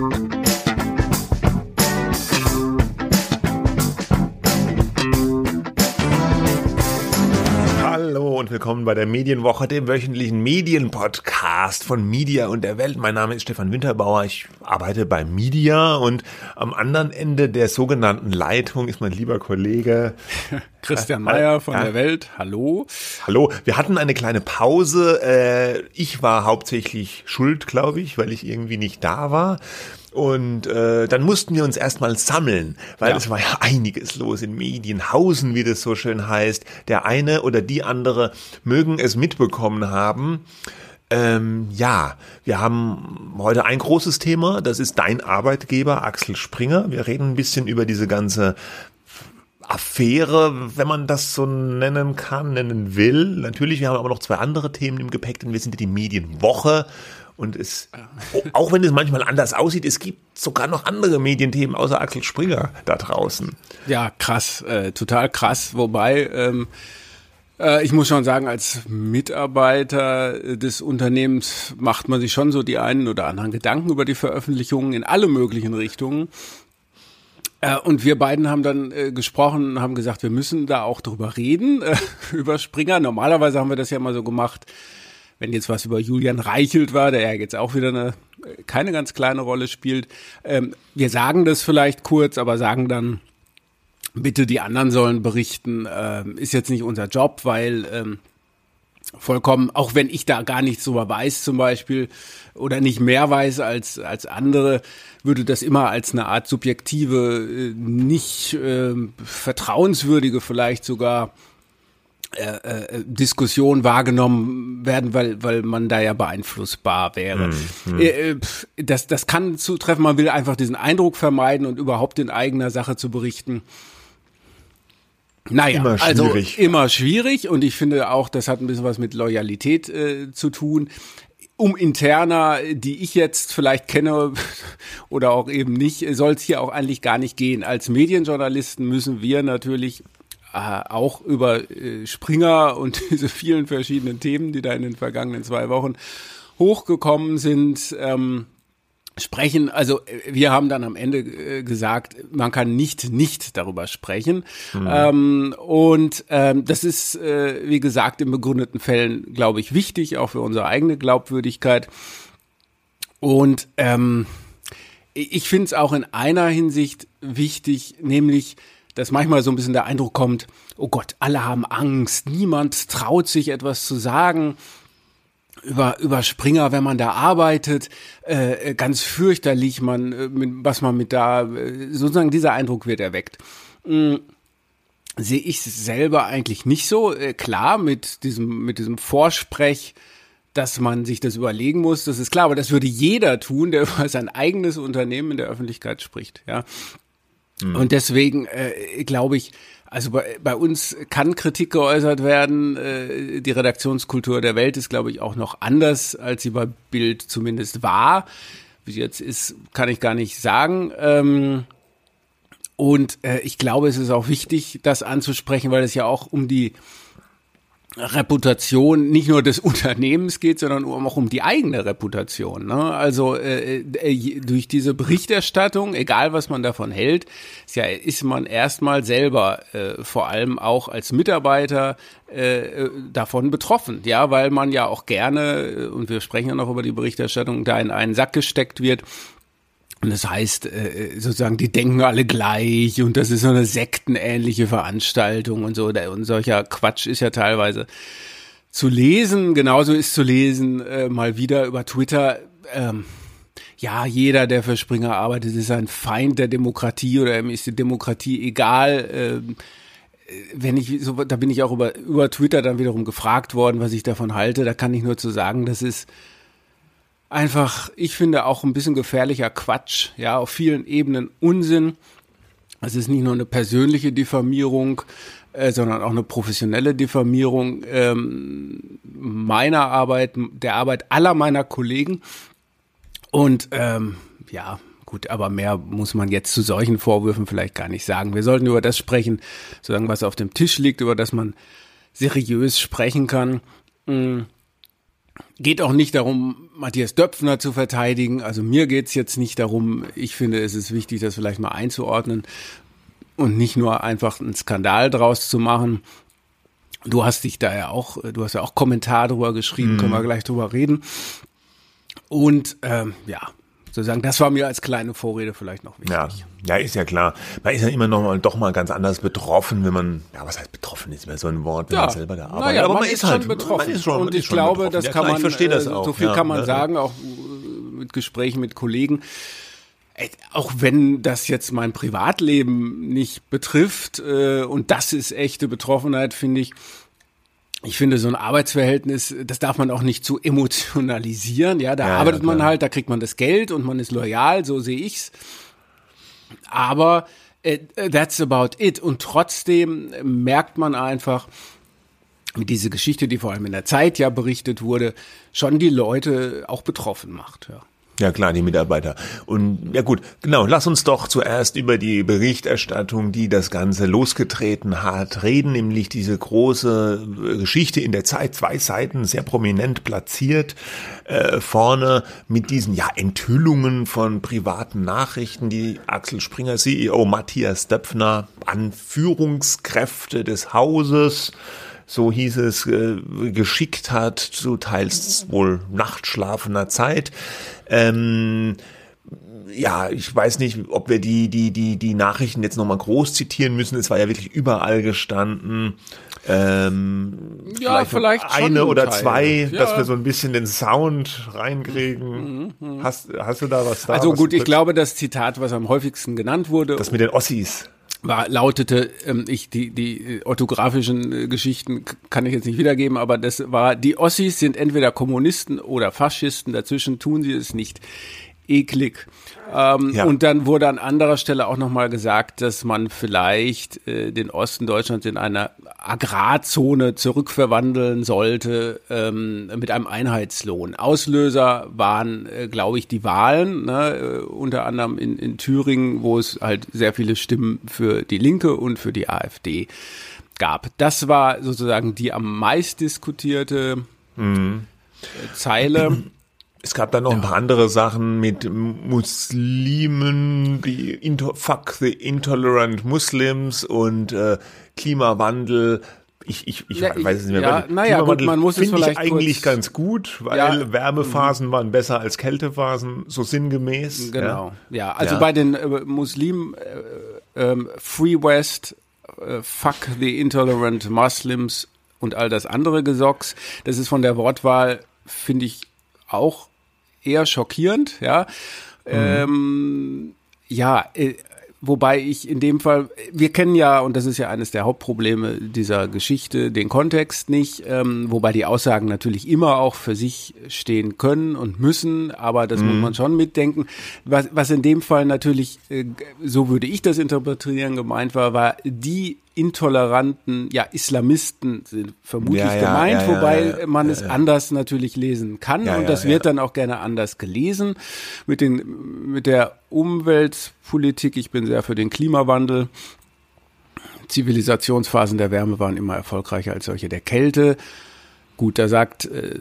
und willkommen bei der Medienwoche, dem wöchentlichen Medienpodcast von Media und der Welt. Mein Name ist Stefan Winterbauer. Ich arbeite bei Media und am anderen Ende der sogenannten Leitung ist mein lieber Kollege Christian Mayer von ja. der Welt. Hallo. Hallo. Wir hatten eine kleine Pause. Äh, ich war hauptsächlich schuld, glaube ich, weil ich irgendwie nicht da war. Und äh, dann mussten wir uns erstmal sammeln, weil ja. es war ja einiges los in Medienhausen, wie das so schön heißt. Der eine oder die andere mögen es mitbekommen haben. Ähm, ja, wir haben heute ein großes Thema, das ist dein Arbeitgeber Axel Springer. Wir reden ein bisschen über diese ganze Affäre, wenn man das so nennen kann, nennen will. Natürlich, wir haben aber noch zwei andere Themen im Gepäck, denn wir sind ja die Medienwoche und es, auch wenn es manchmal anders aussieht, es gibt sogar noch andere Medienthemen außer Axel Springer da draußen. Ja, krass, äh, total krass. Wobei, ähm, äh, ich muss schon sagen, als Mitarbeiter des Unternehmens macht man sich schon so die einen oder anderen Gedanken über die Veröffentlichungen in alle möglichen Richtungen. Äh, und wir beiden haben dann äh, gesprochen, haben gesagt, wir müssen da auch drüber reden, äh, über Springer. Normalerweise haben wir das ja mal so gemacht, wenn jetzt was über Julian Reichelt war, der ja jetzt auch wieder eine keine ganz kleine Rolle spielt. Ähm, wir sagen das vielleicht kurz, aber sagen dann, bitte die anderen sollen berichten, ähm, ist jetzt nicht unser Job, weil ähm, vollkommen, auch wenn ich da gar nichts drüber weiß zum Beispiel oder nicht mehr weiß als, als andere, würde das immer als eine Art subjektive, äh, nicht äh, vertrauenswürdige vielleicht sogar äh, äh, Diskussion wahrgenommen werden, weil, weil man da ja beeinflussbar wäre. Hm, hm. Äh, das, das kann zutreffen, man will einfach diesen Eindruck vermeiden und überhaupt in eigener Sache zu berichten. Naja, immer also immer schwierig und ich finde auch, das hat ein bisschen was mit Loyalität äh, zu tun. Um interner, die ich jetzt vielleicht kenne oder auch eben nicht, soll es hier auch eigentlich gar nicht gehen. Als Medienjournalisten müssen wir natürlich auch über äh, Springer und diese vielen verschiedenen Themen, die da in den vergangenen zwei Wochen hochgekommen sind, ähm, sprechen. Also äh, wir haben dann am Ende äh, gesagt, man kann nicht nicht darüber sprechen. Mhm. Ähm, und ähm, das ist, äh, wie gesagt, in begründeten Fällen, glaube ich, wichtig, auch für unsere eigene Glaubwürdigkeit. Und ähm, ich finde es auch in einer Hinsicht wichtig, nämlich dass manchmal so ein bisschen der Eindruck kommt, oh Gott, alle haben Angst, niemand traut sich etwas zu sagen über über Springer, wenn man da arbeitet, äh, ganz fürchterlich, man äh, mit, was man mit da äh, sozusagen dieser Eindruck wird erweckt. Mhm. Sehe ich selber eigentlich nicht so äh, klar mit diesem mit diesem Vorsprech, dass man sich das überlegen muss. Das ist klar, aber das würde jeder tun, der über sein eigenes Unternehmen in der Öffentlichkeit spricht. Ja, Mhm. Und deswegen äh, glaube ich, also bei, bei uns kann Kritik geäußert werden. Äh, die Redaktionskultur der Welt ist, glaube ich, auch noch anders, als sie bei Bild zumindest war. Wie sie jetzt ist, kann ich gar nicht sagen. Ähm, und äh, ich glaube, es ist auch wichtig, das anzusprechen, weil es ja auch um die Reputation nicht nur des Unternehmens geht, sondern auch um die eigene Reputation. Ne? Also äh, äh, durch diese Berichterstattung, egal was man davon hält, ist, ja, ist man erstmal selber äh, vor allem auch als Mitarbeiter äh, davon betroffen, ja, weil man ja auch gerne, und wir sprechen ja noch über die Berichterstattung, da in einen Sack gesteckt wird, und das heißt, äh, sozusagen, die denken alle gleich und das ist so eine sektenähnliche Veranstaltung und so. Und solcher Quatsch ist ja teilweise zu lesen. Genauso ist zu lesen, äh, mal wieder über Twitter, ähm, ja, jeder, der für Springer arbeitet, ist ein Feind der Demokratie oder ihm ist die Demokratie egal. Ähm, wenn ich so, da bin ich auch über, über Twitter dann wiederum gefragt worden, was ich davon halte. Da kann ich nur zu sagen, das ist einfach, ich finde auch ein bisschen gefährlicher Quatsch, ja, auf vielen Ebenen Unsinn. Es ist nicht nur eine persönliche Diffamierung, äh, sondern auch eine professionelle Diffamierung ähm, meiner Arbeit, der Arbeit aller meiner Kollegen. Und ähm, ja, gut, aber mehr muss man jetzt zu solchen Vorwürfen vielleicht gar nicht sagen. Wir sollten über das sprechen, sozusagen was auf dem Tisch liegt, über das man seriös sprechen kann. Mm. Geht auch nicht darum, Matthias Döpfner zu verteidigen. Also mir geht's jetzt nicht darum, ich finde, es ist wichtig, das vielleicht mal einzuordnen und nicht nur einfach einen Skandal draus zu machen. Du hast dich da ja auch, du hast ja auch Kommentar drüber geschrieben, mm. können wir gleich drüber reden. Und ähm, ja, sozusagen, das war mir als kleine Vorrede vielleicht noch wichtig. Ja, ja, ist ja klar. Man ist ja immer noch mal, doch mal ganz anders betroffen, wenn man, ja, was heißt betroffen ist immer so ein Wort, wenn ja. man selber da arbeitet. Naja, aber man, man ist, halt betroffen. Man ist schon, und ich glaube, betroffen. das ja, kann klar, man, ich verstehe das äh, auch. so viel ja, kann man sagen, auch mit Gesprächen mit Kollegen. Auch wenn das jetzt mein Privatleben nicht betrifft, äh, und das ist echte Betroffenheit, finde ich, ich finde, so ein Arbeitsverhältnis, das darf man auch nicht zu emotionalisieren. Ja, da ja, arbeitet ja, man halt, da kriegt man das Geld und man ist loyal, so sehe ich's. Aber äh, that's about it. Und trotzdem merkt man einfach, wie diese Geschichte, die vor allem in der Zeit ja berichtet wurde, schon die Leute auch betroffen macht. Ja. Ja klar, die Mitarbeiter. Und ja gut, genau, lass uns doch zuerst über die Berichterstattung, die das Ganze losgetreten hat, reden, nämlich diese große äh, Geschichte in der Zeit, zwei Seiten, sehr prominent platziert, äh, vorne mit diesen ja Enthüllungen von privaten Nachrichten, die Axel Springer, CEO Matthias Döpfner, Anführungskräfte des Hauses, so hieß es, äh, geschickt hat, zu teils wohl nachtschlafender Zeit. Ähm, ja, ich weiß nicht, ob wir die, die, die, die Nachrichten jetzt nochmal groß zitieren müssen. Es war ja wirklich überall gestanden. Ähm, ja, vielleicht, vielleicht eine oder Teil. zwei, ja. dass wir so ein bisschen den Sound reinkriegen. Mhm, mhm. Hast, hast du da was da? Also gut, ich glaube, das Zitat, was am häufigsten genannt wurde. Das mit den Ossis war lautete ähm, ich die die orthografischen äh, Geschichten kann ich jetzt nicht wiedergeben, aber das war die Ossis sind entweder Kommunisten oder Faschisten, dazwischen tun sie es nicht eklig. Ähm, ja. Und dann wurde an anderer Stelle auch nochmal gesagt, dass man vielleicht äh, den Osten Deutschlands in eine Agrarzone zurückverwandeln sollte ähm, mit einem Einheitslohn. Auslöser waren, äh, glaube ich, die Wahlen, ne, äh, unter anderem in, in Thüringen, wo es halt sehr viele Stimmen für die Linke und für die AfD gab. Das war sozusagen die am meist diskutierte mhm. Zeile. Es gab dann noch ja. ein paar andere Sachen mit Muslimen, die Inter Fuck the Intolerant Muslims und äh, Klimawandel. Ich, ich, ich ja, weiß es nicht mehr. Ja, naja, gut, man muss es vielleicht ich eigentlich ganz gut, weil ja, Wärmephasen waren besser als Kältephasen, so sinngemäß. Genau, ja. Also bei den äh, Muslimen äh, äh, Free West, äh, Fuck the Intolerant Muslims und all das andere Gesocks, das ist von der Wortwahl, finde ich, auch eher schockierend, ja. Mhm. Ähm, ja, äh, Wobei ich in dem Fall, wir kennen ja, und das ist ja eines der Hauptprobleme dieser Geschichte, den Kontext nicht, ähm, wobei die Aussagen natürlich immer auch für sich stehen können und müssen, aber das mhm. muss man schon mitdenken. Was, was in dem Fall natürlich, äh, so würde ich das interpretieren, gemeint war, war die intoleranten, ja, Islamisten sind vermutlich ja, ja, gemeint, ja, wobei man es anders natürlich lesen kann und das wird dann auch gerne anders gelesen mit den, mit der Umweltpolitik. Ich bin sehr für den Klimawandel. Zivilisationsphasen der Wärme waren immer erfolgreicher als solche der Kälte. Gut, da sagt äh,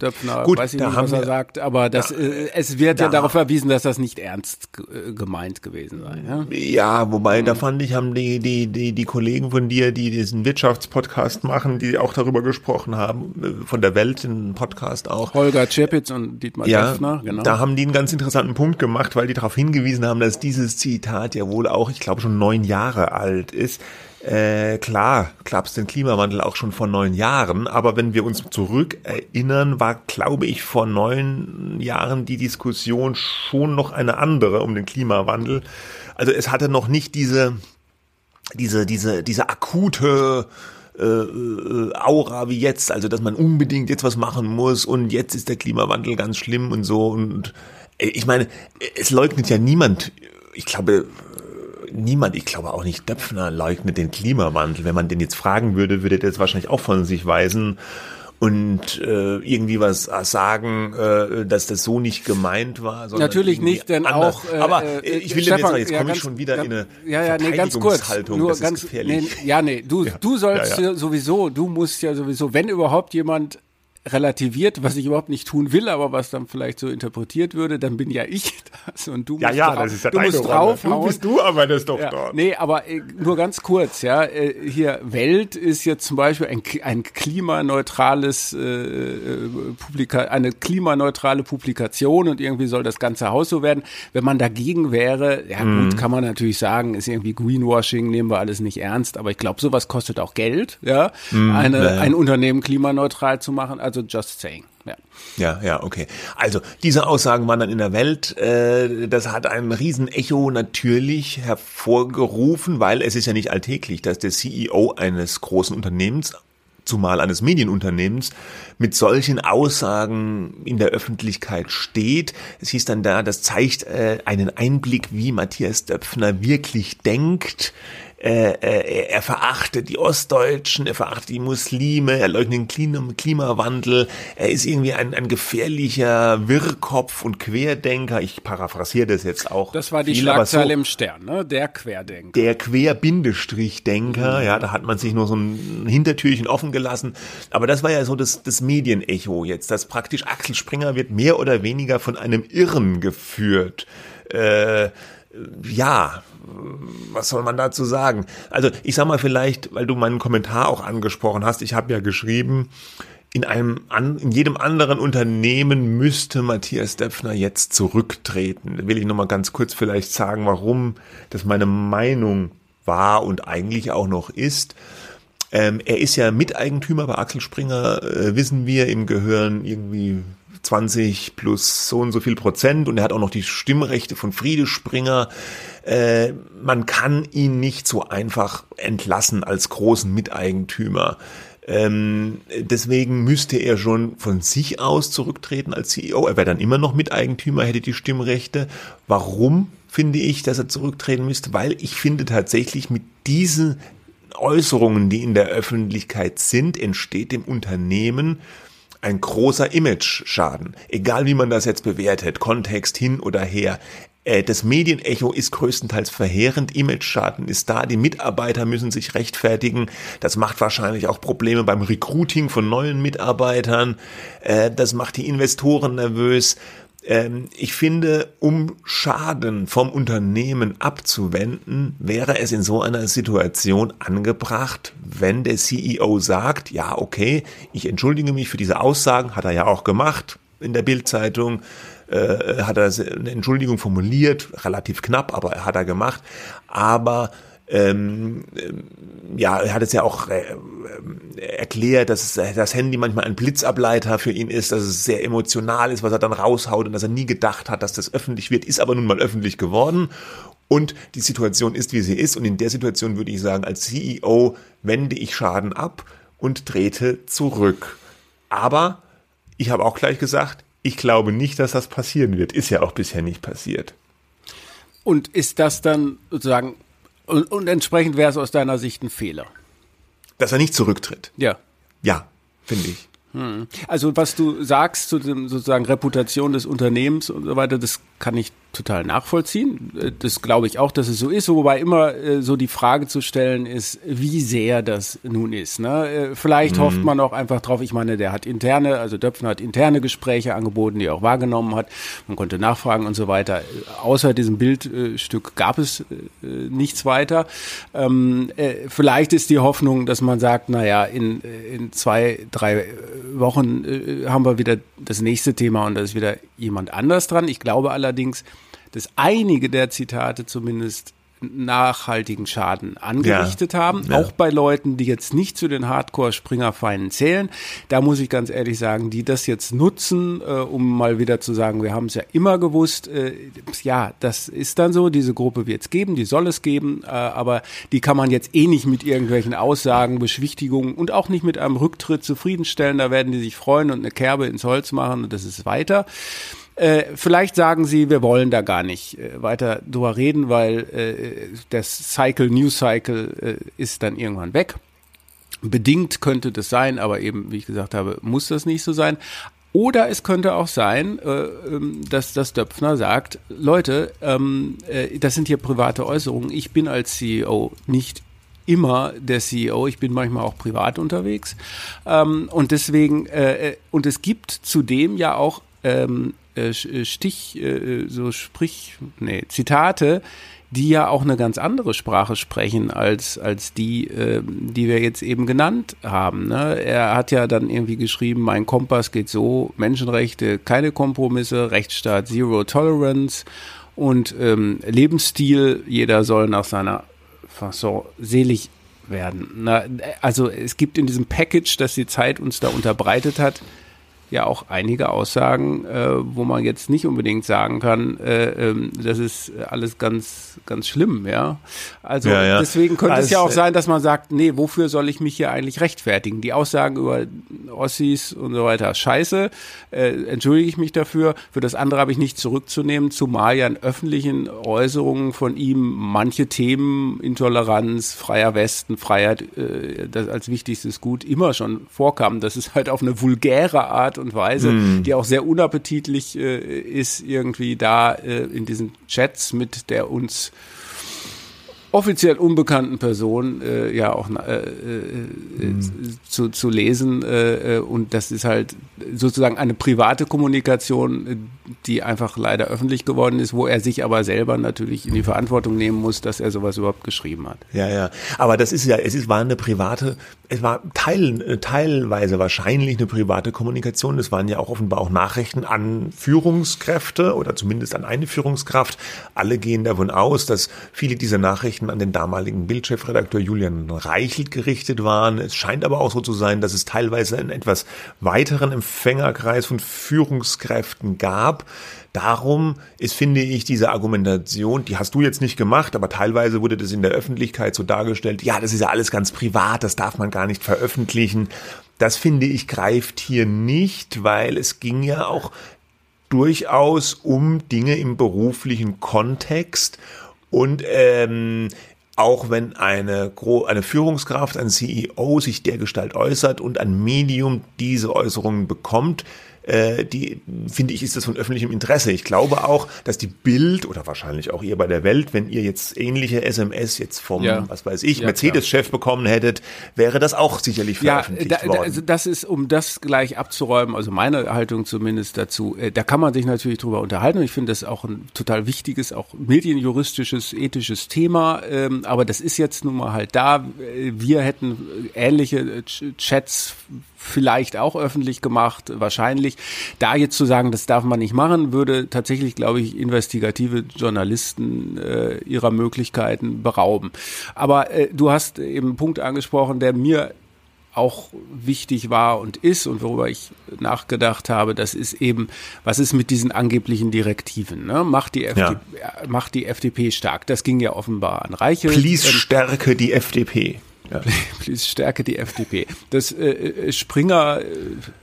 Döpfner, Gut, weiß ich nicht, was er sagt, aber das, da, äh, es wird da, ja darauf verwiesen, dass das nicht ernst äh, gemeint gewesen sei. Ja, ja wobei, da fand ich, haben die, die, die, die Kollegen von dir, die diesen Wirtschaftspodcast machen, die auch darüber gesprochen haben, äh, von der Welt, in Podcast auch. Holger Czepitz und Dietmar ja, Döpfner, genau. Da haben die einen ganz interessanten Punkt gemacht, weil die darauf hingewiesen haben, dass dieses Zitat ja wohl auch, ich glaube, schon neun Jahre alt ist. Äh, klar, gab es den Klimawandel auch schon vor neun Jahren, aber wenn wir uns zurück erinnern, war, glaube ich, vor neun Jahren die Diskussion schon noch eine andere um den Klimawandel. Also es hatte noch nicht diese, diese, diese, diese akute äh, äh, Aura wie jetzt, also dass man unbedingt jetzt was machen muss und jetzt ist der Klimawandel ganz schlimm und so und äh, ich meine, es leugnet ja niemand, ich glaube, niemand, ich glaube auch nicht Döpfner, leugnet den Klimawandel. Wenn man den jetzt fragen würde, würde der jetzt wahrscheinlich auch von sich weisen und äh, irgendwie was sagen, äh, dass das so nicht gemeint war. Natürlich nicht, denn anders. auch. Äh, Aber äh, ich will Stefan, jetzt, jetzt ja, komme ich schon wieder ganz, in eine ja, ja, nee, ganz kurz, nur das ganz, nee, ja, nee, du, ja, du sollst ja, ja. sowieso, du musst ja sowieso, wenn überhaupt jemand relativiert, was ich überhaupt nicht tun will, aber was dann vielleicht so interpretiert würde, dann bin ja ich das und du ja, musst ja, drauf, das ist ja du musst draufhauen. Du bist du, aber das doch Ja, dort. nee, aber äh, nur ganz kurz, ja. Äh, hier Welt ist jetzt zum Beispiel ein, ein klimaneutrales äh, äh, Publika eine klimaneutrale Publikation und irgendwie soll das ganze Haus so werden. Wenn man dagegen wäre, ja Mhm. gut, kann man natürlich sagen, ist irgendwie Greenwashing, nehmen wir alles nicht ernst, aber ich glaube, sowas kostet auch Geld, ja, eine, Mhm. ja, ja. ein Unternehmen klimaneutral zu machen. Also just saying. Ja. Ja, ja, okay. Also diese Aussagen waren dann in der Welt. Äh, das hat ein Riesenecho natürlich hervorgerufen, weil es ist ja nicht alltäglich, dass der CEO eines großen Unternehmens zumal eines Medienunternehmens, mit solchen Aussagen in der Öffentlichkeit steht. Es hieß dann da, das zeigt äh, einen Einblick, wie Matthias Döpfner wirklich denkt. Äh, äh, er verachtet die Ostdeutschen, er verachtet die Muslime, er leugnet den Klima Klimawandel, er ist irgendwie ein, ein gefährlicher Wirrkopf und Querdenker. Ich paraphrasiere das jetzt auch. Das war die viel, Schlagzeile so im Stern, ne? Der Querdenker. der Quer-Bindestrich-Denker, ja, da hat man sich nur so ein Hintertürchen offen gelassen. Aber das war ja so das, das Medienecho jetzt, dass praktisch Axel Springer wird mehr oder weniger von einem Irren geführt. Äh, ja, was soll man dazu sagen? Also ich sag mal vielleicht, weil du meinen Kommentar auch angesprochen hast, ich habe ja geschrieben, in einem an, in jedem anderen Unternehmen müsste Matthias Döpfner jetzt zurücktreten. Da will ich noch mal ganz kurz vielleicht sagen, warum das meine Meinung war und eigentlich auch noch ist. Ähm, er ist ja Miteigentümer bei Axel Springer, äh, wissen wir, im Gehören irgendwie 20 plus so und so viel Prozent und er hat auch noch die Stimmrechte von Friede Springer. Äh, man kann ihn nicht so einfach entlassen als großen Miteigentümer. Ähm, deswegen müsste er schon von sich aus zurücktreten als CEO. Er wäre dann immer noch Miteigentümer, hätte die Stimmrechte. Warum finde ich, dass er zurücktreten müsste? Weil ich finde tatsächlich mit diesen Äußerungen, die in der Öffentlichkeit sind, entsteht dem Unternehmen ein großer Image-Schaden. Egal wie man das jetzt bewertet, Kontext hin oder her. Äh, Das Medienecho ist größtenteils verheerend, Image-Schaden ist da, die Mitarbeiter müssen sich rechtfertigen. Das macht wahrscheinlich auch Probleme beim Recruiting von neuen Mitarbeitern. Äh, Das macht die Investoren nervös. Ähm, Ich finde, um Schaden vom Unternehmen abzuwenden, wäre es in so einer Situation angebracht, wenn der CEO sagt, ja, okay, ich entschuldige mich für diese Aussagen, hat er ja auch gemacht in der Bildzeitung, äh, hat er eine Entschuldigung formuliert, relativ knapp, aber er hat er gemacht, aber ähm, ähm, ja, er hat es ja auch äh, äh, erklärt, dass es, das Handy manchmal ein Blitzableiter für ihn ist, dass es sehr emotional ist, was er dann raushaut und dass er nie gedacht hat, dass das öffentlich wird, ist aber nun mal öffentlich geworden. Und die Situation ist, wie sie ist. Und in der Situation würde ich sagen, als CEO wende ich Schaden ab und trete zurück. Aber ich habe auch gleich gesagt, ich glaube nicht, dass das passieren wird. Ist ja auch bisher nicht passiert. Und ist das dann sozusagen, und, und entsprechend wäre es aus deiner Sicht ein Fehler? Dass er nicht zurücktritt. Ja. Ja, finde ich. Also was du sagst zu dem sozusagen Reputation des Unternehmens und so weiter, das kann ich total nachvollziehen. Äh, Das glaube ich auch, dass es so ist, wobei immer äh, so die Frage zu stellen ist, wie sehr das nun ist. Ne? Äh, Vielleicht hofft man auch einfach drauf, ich meine, der hat interne, also Döpfner hat interne Gespräche angeboten, die er auch wahrgenommen hat. Man konnte nachfragen und so weiter. Außer diesem Bildstück gab es äh, nichts weiter. Ähm, äh, vielleicht ist die Hoffnung, dass man sagt, naja, in, in zwei, drei Wochen haben wir wieder das nächste Thema und da ist wieder jemand anders dran. Ich glaube allerdings, dass einige der Zitate zumindest nachhaltigen Schaden angerichtet haben, Ja. auch bei Leuten, die jetzt nicht zu den Hardcore-Springerfeinen zählen. Da muss ich ganz ehrlich sagen, die das jetzt nutzen, äh, um mal wieder zu sagen, wir haben es ja immer gewusst, äh, ja, das ist dann so, diese Gruppe wird es geben, die soll es geben, äh, aber die kann man jetzt eh nicht mit irgendwelchen Aussagen, Beschwichtigungen und auch nicht mit einem Rücktritt zufriedenstellen, da werden die sich freuen und eine Kerbe ins Holz machen und das ist weiter. Äh, vielleicht sagen sie, wir wollen da gar nicht äh, weiter drüber reden, weil äh, das Cycle, News Cycle äh, ist dann irgendwann weg. Bedingt könnte das sein, aber eben, wie ich gesagt habe, muss das nicht so sein. Oder es könnte auch sein, äh, ähm, dass das Döpfner sagt, Leute, ähm, äh, das sind hier private Äußerungen. Ich bin als CEO nicht immer der CEO. Ich bin manchmal auch privat unterwegs. Ähm, und deswegen, äh, und es gibt zudem ja auch ähm, äh, äh Stich, äh, so sprich, nee, Zitate, die ja auch eine ganz andere Sprache sprechen als, als die, äh, die wir jetzt eben genannt haben. Ne? Er hat ja dann irgendwie geschrieben, mein Kompass geht so, Menschenrechte, keine Kompromisse, Rechtsstaat, Zero Tolerance und ähm, Lebensstil, jeder soll nach seiner Fasson selig werden. Also es gibt in diesem Package, das die Zeit uns da unterbreitet hat, ja auch einige Aussagen, äh, wo man jetzt nicht unbedingt sagen kann, äh, ähm, das ist alles ganz, ganz schlimm, ja. Also ja, ja. deswegen könnte also, es ja auch sein, dass man sagt, nee, wofür soll ich mich hier eigentlich rechtfertigen? Die Aussagen über Ossis und so weiter, scheiße, äh, entschuldige ich mich dafür. Für das andere habe ich nicht zurückzunehmen, zumal ja in öffentlichen Äußerungen von ihm manche Themen, Intoleranz, freier Westen, Freiheit, äh, das als wichtigstes Gut immer schon vorkamen. Das ist halt auf eine vulgäre Art Art und Weise, mm. die auch sehr unappetitlich äh, ist, irgendwie da äh, in diesen Chats mit der uns offiziell unbekannten Person äh, ja auch mhm. zu, zu lesen. Und das ist halt sozusagen eine private Kommunikation, die einfach leider öffentlich geworden ist, wo er sich aber selber natürlich in die Verantwortung nehmen muss, dass er sowas überhaupt geschrieben hat. Ja, ja. Aber das ist ja, es ist, war eine private, es war teil, teilweise wahrscheinlich eine private Kommunikation. Es waren ja auch offenbar auch Nachrichten an Führungskräfte oder zumindest an eine Führungskraft. Alle gehen davon aus, dass viele dieser Nachrichten an den damaligen Bildchefredakteur Julian Reichelt gerichtet waren. Es scheint aber auch so zu sein, dass es teilweise einen etwas weiteren Empfängerkreis von Führungskräften gab. Darum ist, finde ich, diese Argumentation, die hast du jetzt nicht gemacht, aber teilweise wurde das in der Öffentlichkeit so dargestellt, ja, das ist ja alles ganz privat, das darf man gar nicht veröffentlichen. Das finde ich greift hier nicht, weil es ging ja auch durchaus um Dinge im beruflichen Kontext und ähm, auch wenn eine, eine Führungskraft, ein CEO sich dergestalt äußert und ein Medium diese Äußerungen bekommt, äh, die finde ich, ist das von öffentlichem Interesse. Ich glaube auch, dass die Bild oder wahrscheinlich auch ihr bei der Welt, wenn ihr jetzt ähnliche SMS jetzt vom, ja. was weiß ich, ja, Mercedes-Chef bekommen hättet, wäre das auch sicherlich veröffentlicht ja, da, worden. Also das ist, um das gleich abzuräumen, also meine Haltung zumindest dazu, äh, da kann man sich natürlich drüber unterhalten und ich finde das auch ein total wichtiges, auch medienjuristisches, ethisches Thema, ähm, aber das ist jetzt nun mal halt da. Äh, wir hätten ähnliche Chats vielleicht auch öffentlich gemacht, wahrscheinlich. Da jetzt zu sagen, das darf man nicht machen, würde tatsächlich, glaube ich, investigative Journalisten äh, ihrer Möglichkeiten berauben. Aber äh, du hast eben einen Punkt angesprochen, der mir auch wichtig war und ist und worüber ich nachgedacht habe, das ist eben, was ist mit diesen angeblichen Direktiven? Ne? Macht, die FDP, ja. macht die FDP stark? Das ging ja offenbar an Reiche. Please stärke die FDP. Ja. Please stärke die FDP. Das äh, äh, Springer, äh,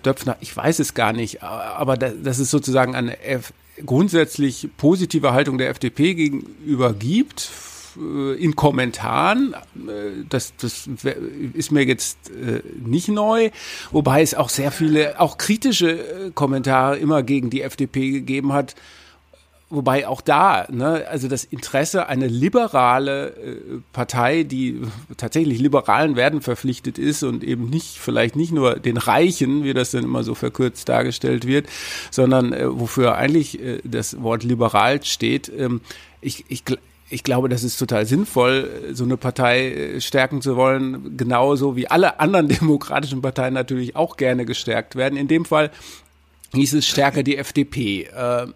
Döpfner, ich weiß es gar nicht, aber das, das ist sozusagen eine F grundsätzlich positive Haltung der FDP gegenüber gibt äh, in Kommentaren. Das, das ist mir jetzt nicht neu, wobei es auch sehr viele, auch kritische Kommentare immer gegen die FDP gegeben hat wobei auch da, ne, also das Interesse, eine liberale äh, Partei, die tatsächlich liberalen Werden verpflichtet ist und eben nicht, vielleicht nicht nur den Reichen, wie das dann immer so verkürzt dargestellt wird, sondern äh, wofür eigentlich äh, das Wort liberal steht. Ähm, ich, ich, ich glaube, das ist total sinnvoll, so eine Partei äh, stärken zu wollen, genauso wie alle anderen demokratischen Parteien natürlich auch gerne gestärkt werden. In dem Fall hieß es stärker die FDP. Äh,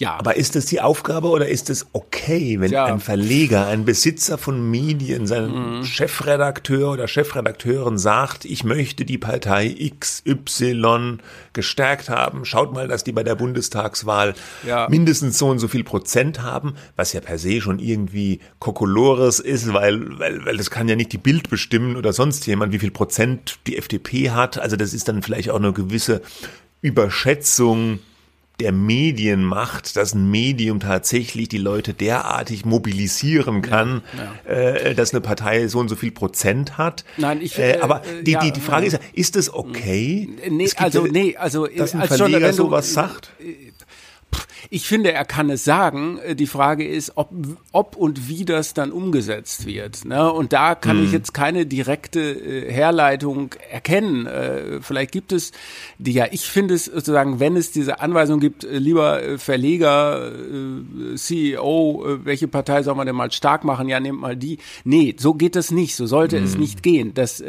ja. Aber ist das die Aufgabe oder ist es okay, wenn ja. ein Verleger, ein Besitzer von Medien, seinem mhm. Chefredakteur oder Chefredakteurin sagt, ich möchte die Partei XY gestärkt haben, schaut mal, dass die bei der Bundestagswahl ja. mindestens so und so viel Prozent haben, was ja per se schon irgendwie Kokolores ist, weil, weil, weil das kann ja nicht die Bild bestimmen oder sonst jemand, wie viel Prozent die FDP hat. Also das ist dann vielleicht auch eine gewisse Überschätzung der Medienmacht, dass ein Medium tatsächlich die Leute derartig mobilisieren kann, ja, ja. Äh, dass eine Partei so und so viel Prozent hat. Nein, ich. Äh, aber äh, die, die, die Frage ist ja, ist das okay? Nee, also nee, also dass ein Verleger sowas sagt? Ich finde, er kann es sagen. Äh, die Frage ist, ob, ob und wie das dann umgesetzt wird. Ne? Und da kann hm. ich jetzt keine direkte äh, Herleitung erkennen. Äh, vielleicht gibt es die ja. Ich finde es sozusagen, wenn es diese Anweisung gibt, äh, lieber äh, Verleger, äh, CEO, welche Partei soll man denn mal stark machen? Ja, nehmt mal die. Nee, so geht das nicht. So sollte hm. es nicht gehen. Das,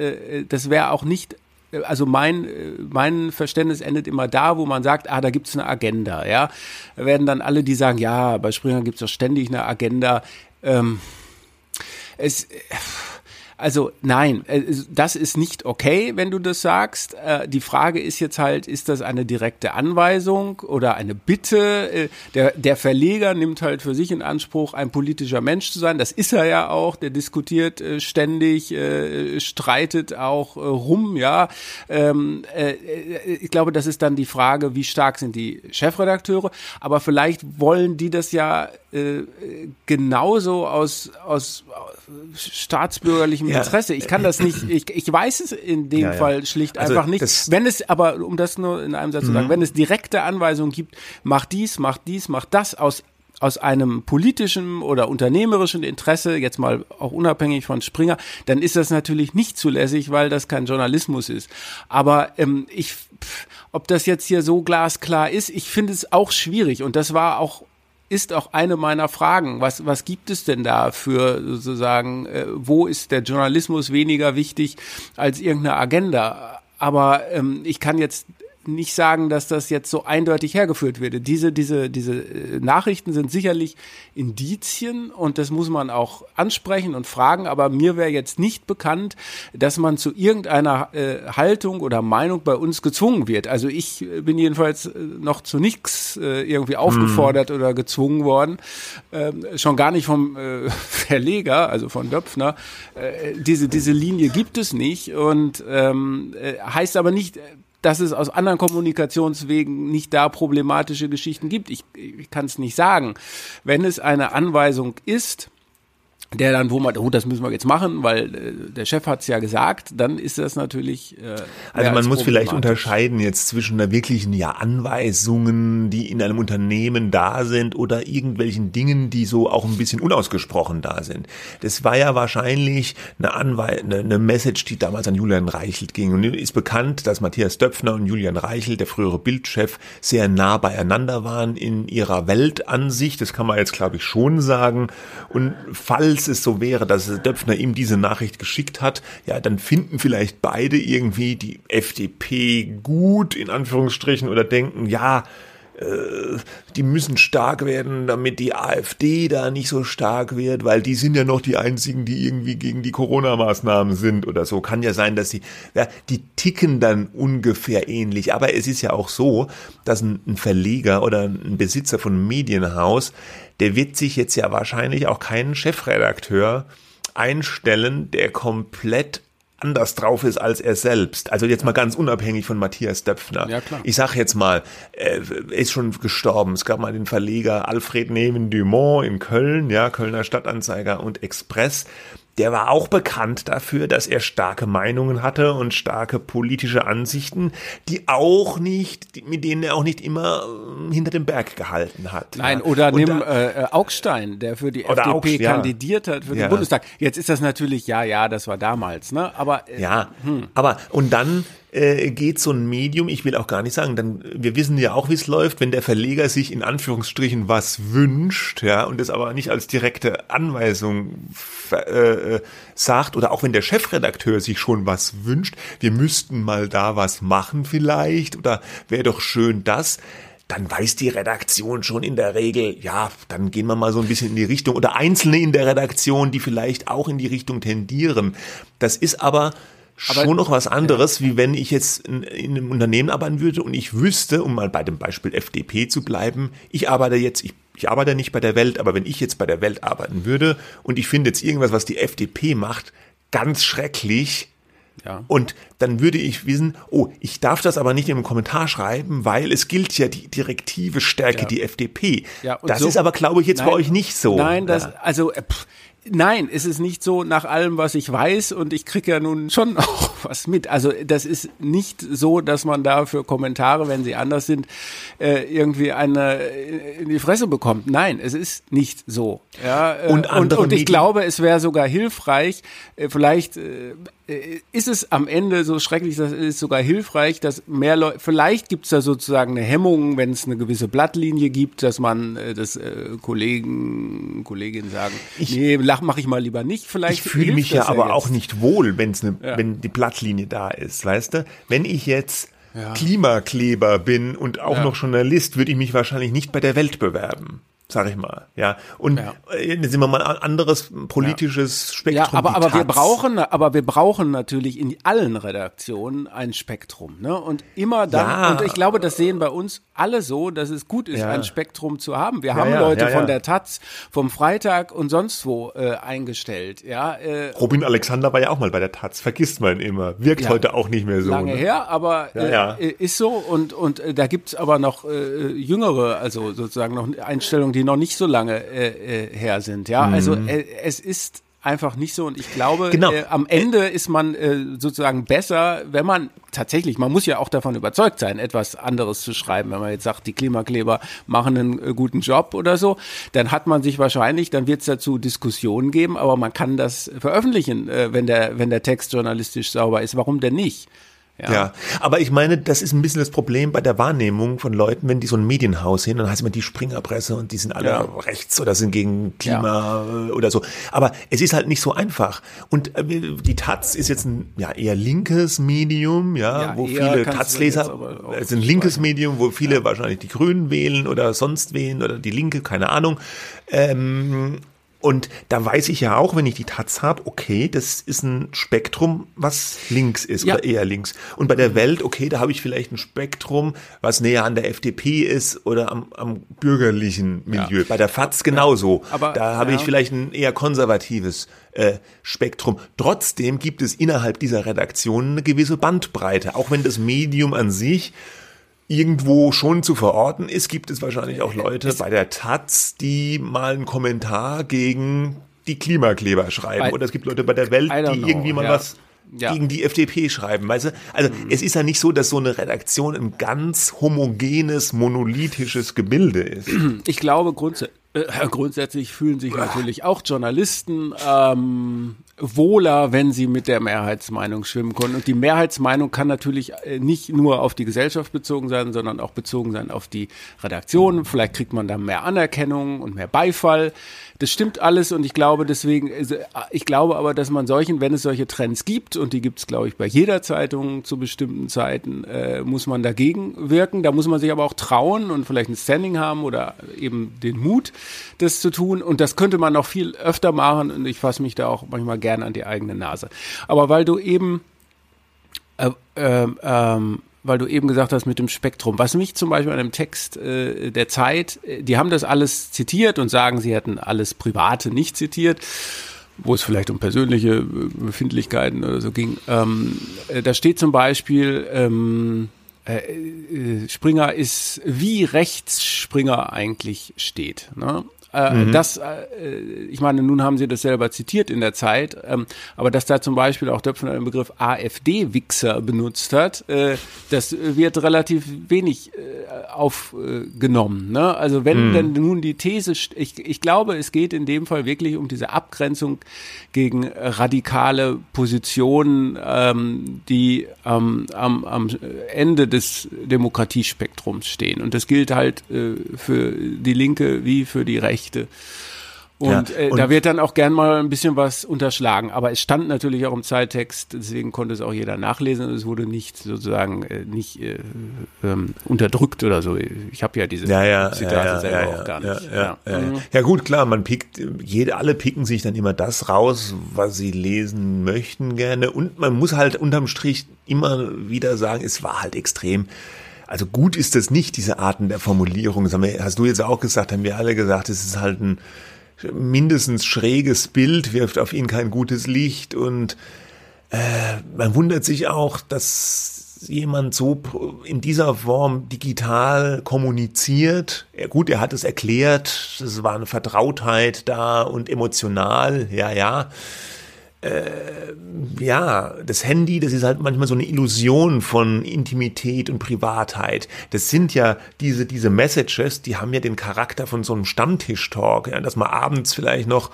das wäre auch nicht also mein, mein Verständnis endet immer da, wo man sagt, ah, da gibt's eine Agenda, ja. Da werden dann alle, die sagen, ja, bei Springer gibt's doch ständig eine Agenda. Ähm, es, also nein, äh, das ist nicht okay, wenn du das sagst. Äh, die Frage ist jetzt halt, ist das eine direkte Anweisung oder eine Bitte? Äh, der, der Verleger nimmt halt für sich in Anspruch, ein politischer Mensch zu sein. Das ist er ja auch. Der diskutiert ständig, streitet auch rum, ja. Ähm, ich glaube, das ist dann die Frage, wie stark sind die Chefredakteure. Aber vielleicht wollen die das ja genauso aus, aus staatsbürgerlichem ja. Interesse. Ich kann das nicht, ich, ich weiß es in dem ja. Fall schlicht also einfach nicht. Wenn es, aber um das nur in einem Satz mhm. zu sagen, wenn es direkte Anweisungen gibt, mach dies, mach dies, mach das aus aus einem politischen oder unternehmerischen Interesse, jetzt mal auch unabhängig von Springer, dann ist das natürlich nicht zulässig, weil das kein Journalismus ist. Aber ähm, ich, ob das jetzt hier so glasklar ist, ich finde es auch schwierig und das war auch ist auch eine meiner Fragen. Was, was gibt es denn da für sozusagen, äh, wo ist der Journalismus weniger wichtig als irgendeine Agenda? Aber ähm, ich kann jetzt nicht sagen, dass das jetzt so eindeutig hergeführt wird. Diese, diese, diese äh, Nachrichten sind sicherlich Indizien und das muss man auch ansprechen und fragen, aber mir wäre jetzt nicht bekannt, dass man zu irgendeiner äh, Haltung oder Meinung bei uns gezwungen wird. Also ich äh, bin jedenfalls äh, noch zu nichts äh, irgendwie aufgefordert hm. oder gezwungen worden, ähm, schon gar nicht vom äh, Verleger, also von Döpfner. Diese, diese Linie gibt es nicht und ähm, äh, heißt aber nicht, dass es aus anderen Kommunikationswegen nicht da problematische Geschichten gibt. Ich, ich kann es nicht sagen. Wenn es eine Anweisung ist, der dann, wo man, oh, das müssen wir jetzt machen, weil äh, der Chef hat's ja gesagt, dann ist das natürlich. Äh, also man muss vielleicht unterscheiden jetzt zwischen der wirklichen ja Anweisungen, die in einem Unternehmen da sind, oder irgendwelchen Dingen, die so auch ein bisschen unausgesprochen da sind. Das war ja wahrscheinlich eine Anweisung, eine, eine Message, die damals an Julian Reichelt ging. Und ist bekannt, dass Matthias Döpfner und Julian Reichelt, der frühere Bildchef, sehr nah beieinander waren in ihrer Weltansicht. Das kann man jetzt, glaube ich, schon sagen. Und falls falls es so wäre, dass Döpfner ihm diese Nachricht geschickt hat, ja, dann finden vielleicht beide irgendwie die FDP gut, in Anführungsstrichen, oder denken, ja, äh, die müssen stark werden, damit die AfD da nicht so stark wird, weil die sind ja noch die einzigen, die irgendwie gegen die Corona-Maßnahmen sind oder so. Kann ja sein, dass sie, ja, die ticken dann ungefähr ähnlich. Aber es ist ja auch so, dass ein, ein Verleger oder ein Besitzer von einem Medienhaus, der wird sich jetzt ja wahrscheinlich auch keinen Chefredakteur einstellen, der komplett anders drauf ist als er selbst. Also jetzt mal ganz unabhängig von Matthias Döpfner. Ja, klar. Ich sag jetzt mal, er ist schon gestorben. Es gab mal den Verleger Alfred Neven Dumont in Köln, ja, Kölner Stadtanzeiger und Express der war auch bekannt dafür, dass er starke Meinungen hatte und starke politische Ansichten, die auch nicht, mit denen er auch nicht immer äh, hinter dem Berg gehalten hat. Nein, ja. oder und nimm da, äh, Augstein, der für die FDP Augst, kandidiert hat für ja. den Bundestag. Jetzt ist das natürlich, ja, ja, das war damals, ne? Aber äh, ja, hm. aber und dann äh, geht so ein Medium, ich will auch gar nicht sagen, dann, wir wissen ja auch, wie es läuft, wenn der Verleger sich in Anführungsstrichen was wünscht, ja, und das aber nicht als direkte Anweisung äh, sagt, oder auch wenn der Chefredakteur sich schon was wünscht, wir müssten mal da was machen vielleicht, oder wäre doch schön das, dann weiß die Redaktion schon in der Regel, ja, dann gehen wir mal so ein bisschen in die Richtung, oder Einzelne in der Redaktion, die vielleicht auch in die Richtung tendieren. Das ist aber aber, schon noch was anderes, ja. wie wenn ich jetzt in, in, einem Unternehmen arbeiten würde und ich wüsste, um mal bei dem Beispiel FDP zu bleiben, ich arbeite jetzt, ich, ich arbeite nicht bei der Welt, aber wenn ich jetzt bei der Welt arbeiten würde und ich finde jetzt irgendwas, was die FDP macht, ganz schrecklich, ja. Und dann würde ich wissen, oh, ich darf das aber nicht in einem Kommentar schreiben, weil es gilt ja die Direktive Stärke ja. die FDP. Ja, das so, ist aber, glaube ich, jetzt nein, bei euch nicht so. Nein, das, also, äh, pff, Nein, es ist nicht so nach allem, was ich weiß und ich kriege ja nun schon auch was mit. Also das ist nicht so, dass man da für Kommentare, wenn sie anders sind, äh, irgendwie eine in die Fresse bekommt. Nein, es ist nicht so. Ja, äh, und, und, und ich glaube, es wäre sogar hilfreich, äh, vielleicht äh, äh, ist es am Ende so schrecklich, das ist sogar hilfreich, dass mehr Leute, vielleicht gibt es da sozusagen eine Hemmung, wenn es eine gewisse Blattlinie gibt, dass man äh, das äh, Kollegen, Kolleginnen sagen, ich, nee, lach mache ich mal lieber nicht. Vielleicht ich fühle mich ja aber jetzt. auch nicht wohl, wenn's ne, ja. wenn die Blattlinie da ist, weißt du? Wenn ich jetzt ja. Klimakleber bin und auch ja. noch Journalist, würde ich mich wahrscheinlich nicht bei der Welt bewerben sag ich mal. Ja. Und ja. Äh, sind wir mal ein anderes politisches ja. Spektrum. Ja, aber, aber wir brauchen, aber wir brauchen natürlich in allen Redaktionen ein Spektrum. Ne? Und immer dann, ja. und ich glaube, das sehen bei uns alle so, dass es gut ist, ein Spektrum zu haben. Wir haben Leute von der Taz, vom Freitag und sonst wo äh, eingestellt. Ja, äh, Robin Alexander war ja auch mal bei der Taz, vergisst man immer. Wirkt heute auch nicht mehr so. Lange ne? her, aber äh, ist so. Und, und äh, da gibt's aber noch äh, jüngere, also sozusagen noch Einstellungen, die die noch nicht so lange äh, äh, her sind. Ja, also, mhm. also äh, es ist einfach nicht so und ich glaube, genau. äh, am Ende ist man äh, sozusagen besser, wenn man tatsächlich, man muss ja auch davon überzeugt sein, etwas anderes zu schreiben. Wenn man jetzt sagt, die Klimakleber machen einen äh, guten Job oder so, dann hat man sich wahrscheinlich, dann wird es dazu Diskussionen geben, aber man kann das veröffentlichen, äh, wenn der wenn der Text journalistisch sauber ist. Warum denn nicht? Ja. ja. aber ich meine, das ist ein bisschen das Problem bei der Wahrnehmung von Leuten, wenn die so ein Medienhaus sehen, dann heißt immer die Springerpresse und die sind alle ja. rechts oder sind gegen Klima ja. oder so. Aber es ist halt nicht so einfach. Und äh, die Taz ist jetzt ein ja, eher linkes Medium, ja, wo viele Taz-Leser, es ist ein linkes Medium, wo viele wahrscheinlich die Grünen wählen oder sonst wählen oder die Linke, keine Ahnung. Ähm, und da weiß ich ja auch, wenn ich die Taz habe, okay, das ist ein Spektrum, was links ist ja. oder eher links. Und bei der Welt, okay, da habe ich vielleicht ein Spektrum, was näher an der FDP ist oder am, am bürgerlichen Milieu. Ja. Bei der FAZ genauso. Aber, da habe ja. ich vielleicht ein eher konservatives äh, Spektrum. Trotzdem gibt es innerhalb dieser Redaktion eine gewisse Bandbreite, auch wenn das Medium an sich irgendwo schon zu verorten ist, gibt es wahrscheinlich auch Leute es bei der Taz, die mal einen Kommentar gegen die Klimakleber schreiben. I, Oder es gibt Leute bei der Welt, die know, irgendwie mal ja. was ja. gegen die FDP schreiben. Weißt du? Also mhm. es ist ja nicht so, dass so eine Redaktion ein ganz homogenes, monolithisches Gebilde ist. Ich glaube grundsätzlich. Äh, grundsätzlich fühlen sich natürlich auch Journalisten ähm, wohler, wenn sie mit der Mehrheitsmeinung schwimmen können. Und die Mehrheitsmeinung kann natürlich äh, nicht nur auf die Gesellschaft bezogen sein, sondern auch bezogen sein auf die Redaktion. Vielleicht kriegt man da mehr Anerkennung und mehr Beifall. Das stimmt alles und ich glaube deswegen, also, ich glaube aber, dass man solchen, wenn es solche Trends gibt, und die gibt es, glaube ich, bei jeder Zeitung zu bestimmten Zeiten, äh, muss man dagegen wirken. Da muss man sich aber auch trauen und vielleicht ein Standing haben oder eben den Mut, das zu tun. Und das könnte man noch viel öfter machen und ich fasse mich da auch manchmal gern an die eigene Nase. Aber weil du eben äh, äh, ähm, weil du eben gesagt hast mit dem Spektrum. Was mich zum Beispiel an dem Text äh, der Zeit, äh, die haben das alles zitiert und sagen, sie hätten alles Private nicht zitiert, wo es vielleicht um persönliche äh, Befindlichkeiten oder so ging. Ähm, äh, da steht zum Beispiel, ähm, äh, äh, Springer ist, wie rechts Springer eigentlich steht. Ne? Äh, mhm. Das, äh, ich meine, nun haben Sie das selber zitiert in der Zeit, ähm, aber dass da zum Beispiel auch Döpfner den Begriff AfD-Wichser benutzt hat, äh, das wird relativ wenig äh, aufgenommen. Ne? Also wenn mhm. denn nun die These, ich, ich glaube, es geht in dem Fall wirklich um diese Abgrenzung gegen radikale Positionen, ähm, die ähm, am, am Ende des Demokratiespektrums stehen. Und das gilt halt äh, für die Linke wie für die Rechte. Und, ja, äh, und, da wird dann auch gern mal ein bisschen was unterschlagen. Aber es stand natürlich auch im Zeittext, deswegen konnte es auch jeder nachlesen und es wurde nicht sozusagen äh, nicht äh, ähm, unterdrückt oder so. Ich habe ja diese ja, ja, Zitate ja, selber auch gar nicht. Ja, mhm. ja, gut, klar, man pickt, jede, alle picken sich dann immer das raus, was sie lesen möchten gerne. Und man muss halt unterm Strich immer wieder sagen, es war halt extrem also gut ist das nicht, diese Arten der Formulierung. Das hast du jetzt auch gesagt, haben wir alle gesagt, es ist halt ein mindestens schräges Bild, wirft auf ihn kein gutes Licht und äh, man wundert sich auch, dass jemand so in dieser Form digital kommuniziert. Ja, gut, er hat es erklärt, es war eine Vertrautheit da und emotional, ja, ja. Äh, ja, das Handy, das ist halt manchmal so eine Illusion von Intimität und Privatheit. Das sind ja diese, diese Messages, die haben ja den Charakter von so einem Stammtisch-Talk, ja, dass man abends vielleicht noch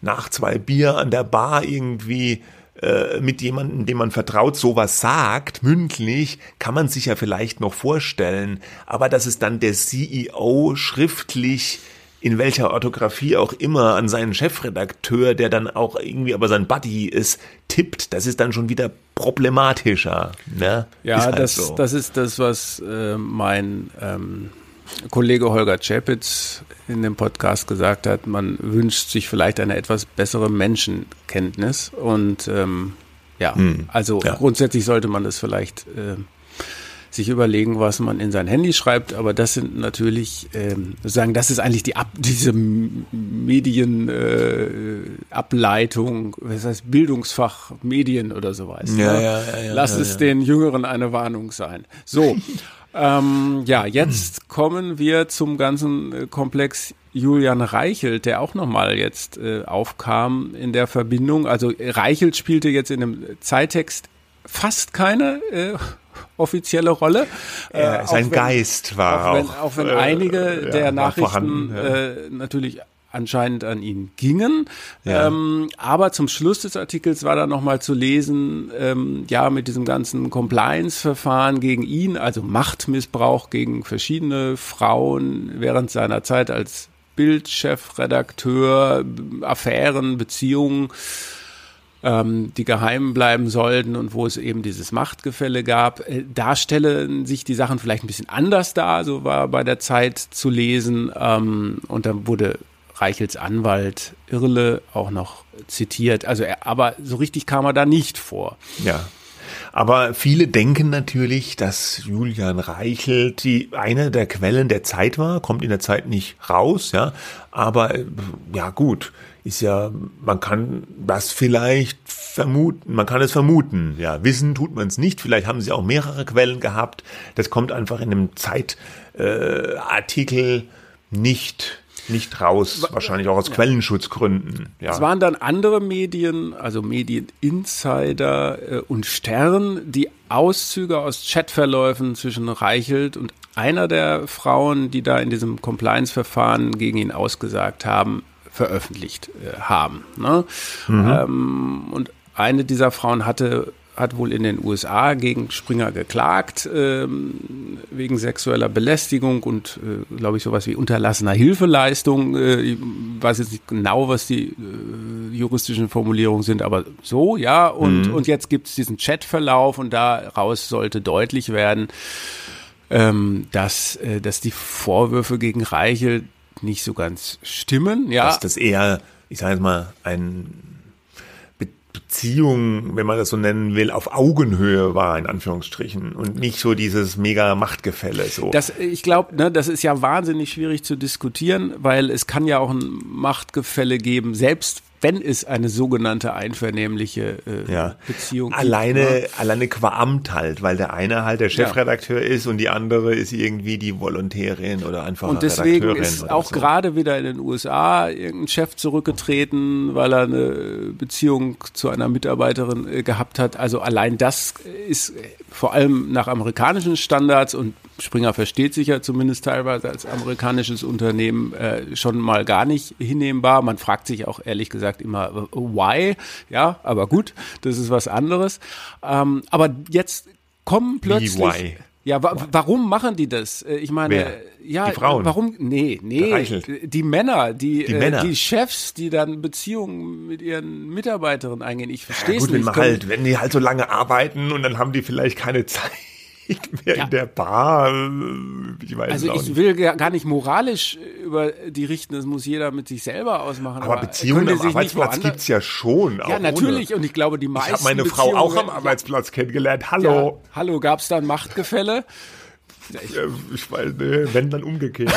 nach zwei Bier an der Bar irgendwie äh, mit jemandem, dem man vertraut, sowas sagt, mündlich, kann man sich ja vielleicht noch vorstellen. Aber dass es dann der CEO schriftlich in welcher Orthographie auch immer an seinen Chefredakteur, der dann auch irgendwie aber sein Buddy ist, tippt, das ist dann schon wieder problematischer. Ne? Ja, halt das, so. das ist das, was äh, mein ähm, Kollege Holger Czapitz in dem Podcast gesagt hat, man wünscht sich vielleicht eine etwas bessere Menschenkenntnis. Und ähm, ja, hm, also ja. grundsätzlich sollte man das vielleicht äh, sich überlegen, was man in sein Handy schreibt. Aber das sind natürlich, ähm, sozusagen, das ist eigentlich die Ab diese Medienableitung, äh, was heißt Bildungsfach Medien oder sowas. Ja, ne? ja, ja, ja, Lass ja, es ja. den Jüngeren eine Warnung sein. So. Ähm, ja, jetzt kommen wir zum ganzen äh, Komplex Julian Reichelt, der auch nochmal jetzt äh, aufkam in der Verbindung. Also Reichelt spielte jetzt in dem Zeittext fast keine äh, offizielle Rolle. Äh, sein wenn, Geist war auch. Wenn, auch wenn einige äh, der ja, Nachrichten ja. äh, natürlich anscheinend an ihn gingen. Ja. Ähm, aber zum Schluss des Artikels war dann nochmal zu lesen, ähm, ja, mit diesem ganzen Compliance-Verfahren gegen ihn, also Machtmissbrauch gegen verschiedene Frauen während seiner Zeit als Bildchefredakteur, Affären, Beziehungen ähm, die geheim bleiben sollten und wo es eben dieses Machtgefälle gab. Äh, da stellen sich die Sachen vielleicht ein bisschen anders dar, so war bei der Zeit zu lesen. Ähm, und dann wurde Reichels Anwalt Irle auch noch zitiert. Also, er, aber so richtig kam er da nicht vor. Ja. Aber viele denken natürlich, dass Julian Reichelt die eine der Quellen der Zeit war, kommt in der Zeit nicht raus, ja. Aber ja gut, ist ja, man kann das vielleicht vermuten, man kann es vermuten, ja. Wissen tut man es nicht. Vielleicht haben sie auch mehrere Quellen gehabt. Das kommt einfach in einem Zeitartikel äh, nicht nicht raus, wahrscheinlich auch aus Quellenschutzgründen. Ja. Es waren dann andere Medien, also Medieninsider äh, und Stern, die Auszüge aus Chatverläufen zwischen Reichelt und einer der Frauen, die da in diesem Compliance-Verfahren gegen ihn ausgesagt haben, veröffentlicht äh, haben. Ne? Mhm. Ähm, und eine dieser Frauen hatte hat wohl in den USA gegen Springer geklagt ähm, wegen sexueller Belästigung und äh, glaube ich sowas wie unterlassener Hilfeleistung. Äh, ich weiß jetzt nicht genau, was die äh, juristischen Formulierungen sind, aber so, ja. Und, mhm. und jetzt gibt es diesen Chatverlauf und daraus sollte deutlich werden, ähm, dass, äh, dass die Vorwürfe gegen Reichel nicht so ganz stimmen. Ja. Dass das eher, ich sage jetzt mal, ein Beziehung, wenn man das so nennen will, auf Augenhöhe war, in Anführungsstrichen, und nicht so dieses mega Machtgefälle. So. Das, ich glaube, ne, das ist ja wahnsinnig schwierig zu diskutieren, weil es kann ja auch ein Machtgefälle geben, selbst wenn es eine sogenannte einvernehmliche äh, ja. Beziehung alleine, gibt. Ne? Alleine qua Amt halt, weil der eine halt der Chefredakteur ja. ist und die andere ist irgendwie die Volontärin oder einfach Und deswegen ist auch so. gerade wieder in den USA irgendein Chef zurückgetreten, weil er eine Beziehung zu einer Mitarbeiterin äh, gehabt hat. Also allein das ist vor allem nach amerikanischen Standards und Springer versteht sich ja zumindest teilweise als amerikanisches Unternehmen äh, schon mal gar nicht hinnehmbar. Man fragt sich auch ehrlich gesagt immer, why? Ja, aber gut, das ist was anderes. Ähm, aber jetzt kommen plötzlich. Wie why? Ja, wa warum machen die das? Äh, ich meine, Wer? ja, die Frauen. warum? Nee, nee, die Männer, die, die, Männer. Äh, die Chefs, die dann Beziehungen mit ihren Mitarbeiterinnen eingehen. Ich verstehe es ja, gut, nicht. Wenn, halt, wenn die halt so lange arbeiten und dann haben die vielleicht keine Zeit mehr ja. in der Bar. Ich weiß also ich nicht. will gar nicht moralisch über die richten, das muss jeder mit sich selber ausmachen. Aber, aber Beziehungen am Arbeitsplatz gibt's ja schon. ja, natürlich. Ohne. Und ich glaube, die meisten Ich habe meine Frau auch am Arbeitsplatz kennengelernt. Hallo. Ja, hallo, gab's da ein Machtgefälle? Ich weiß, nee, wenn dann umgekehrt.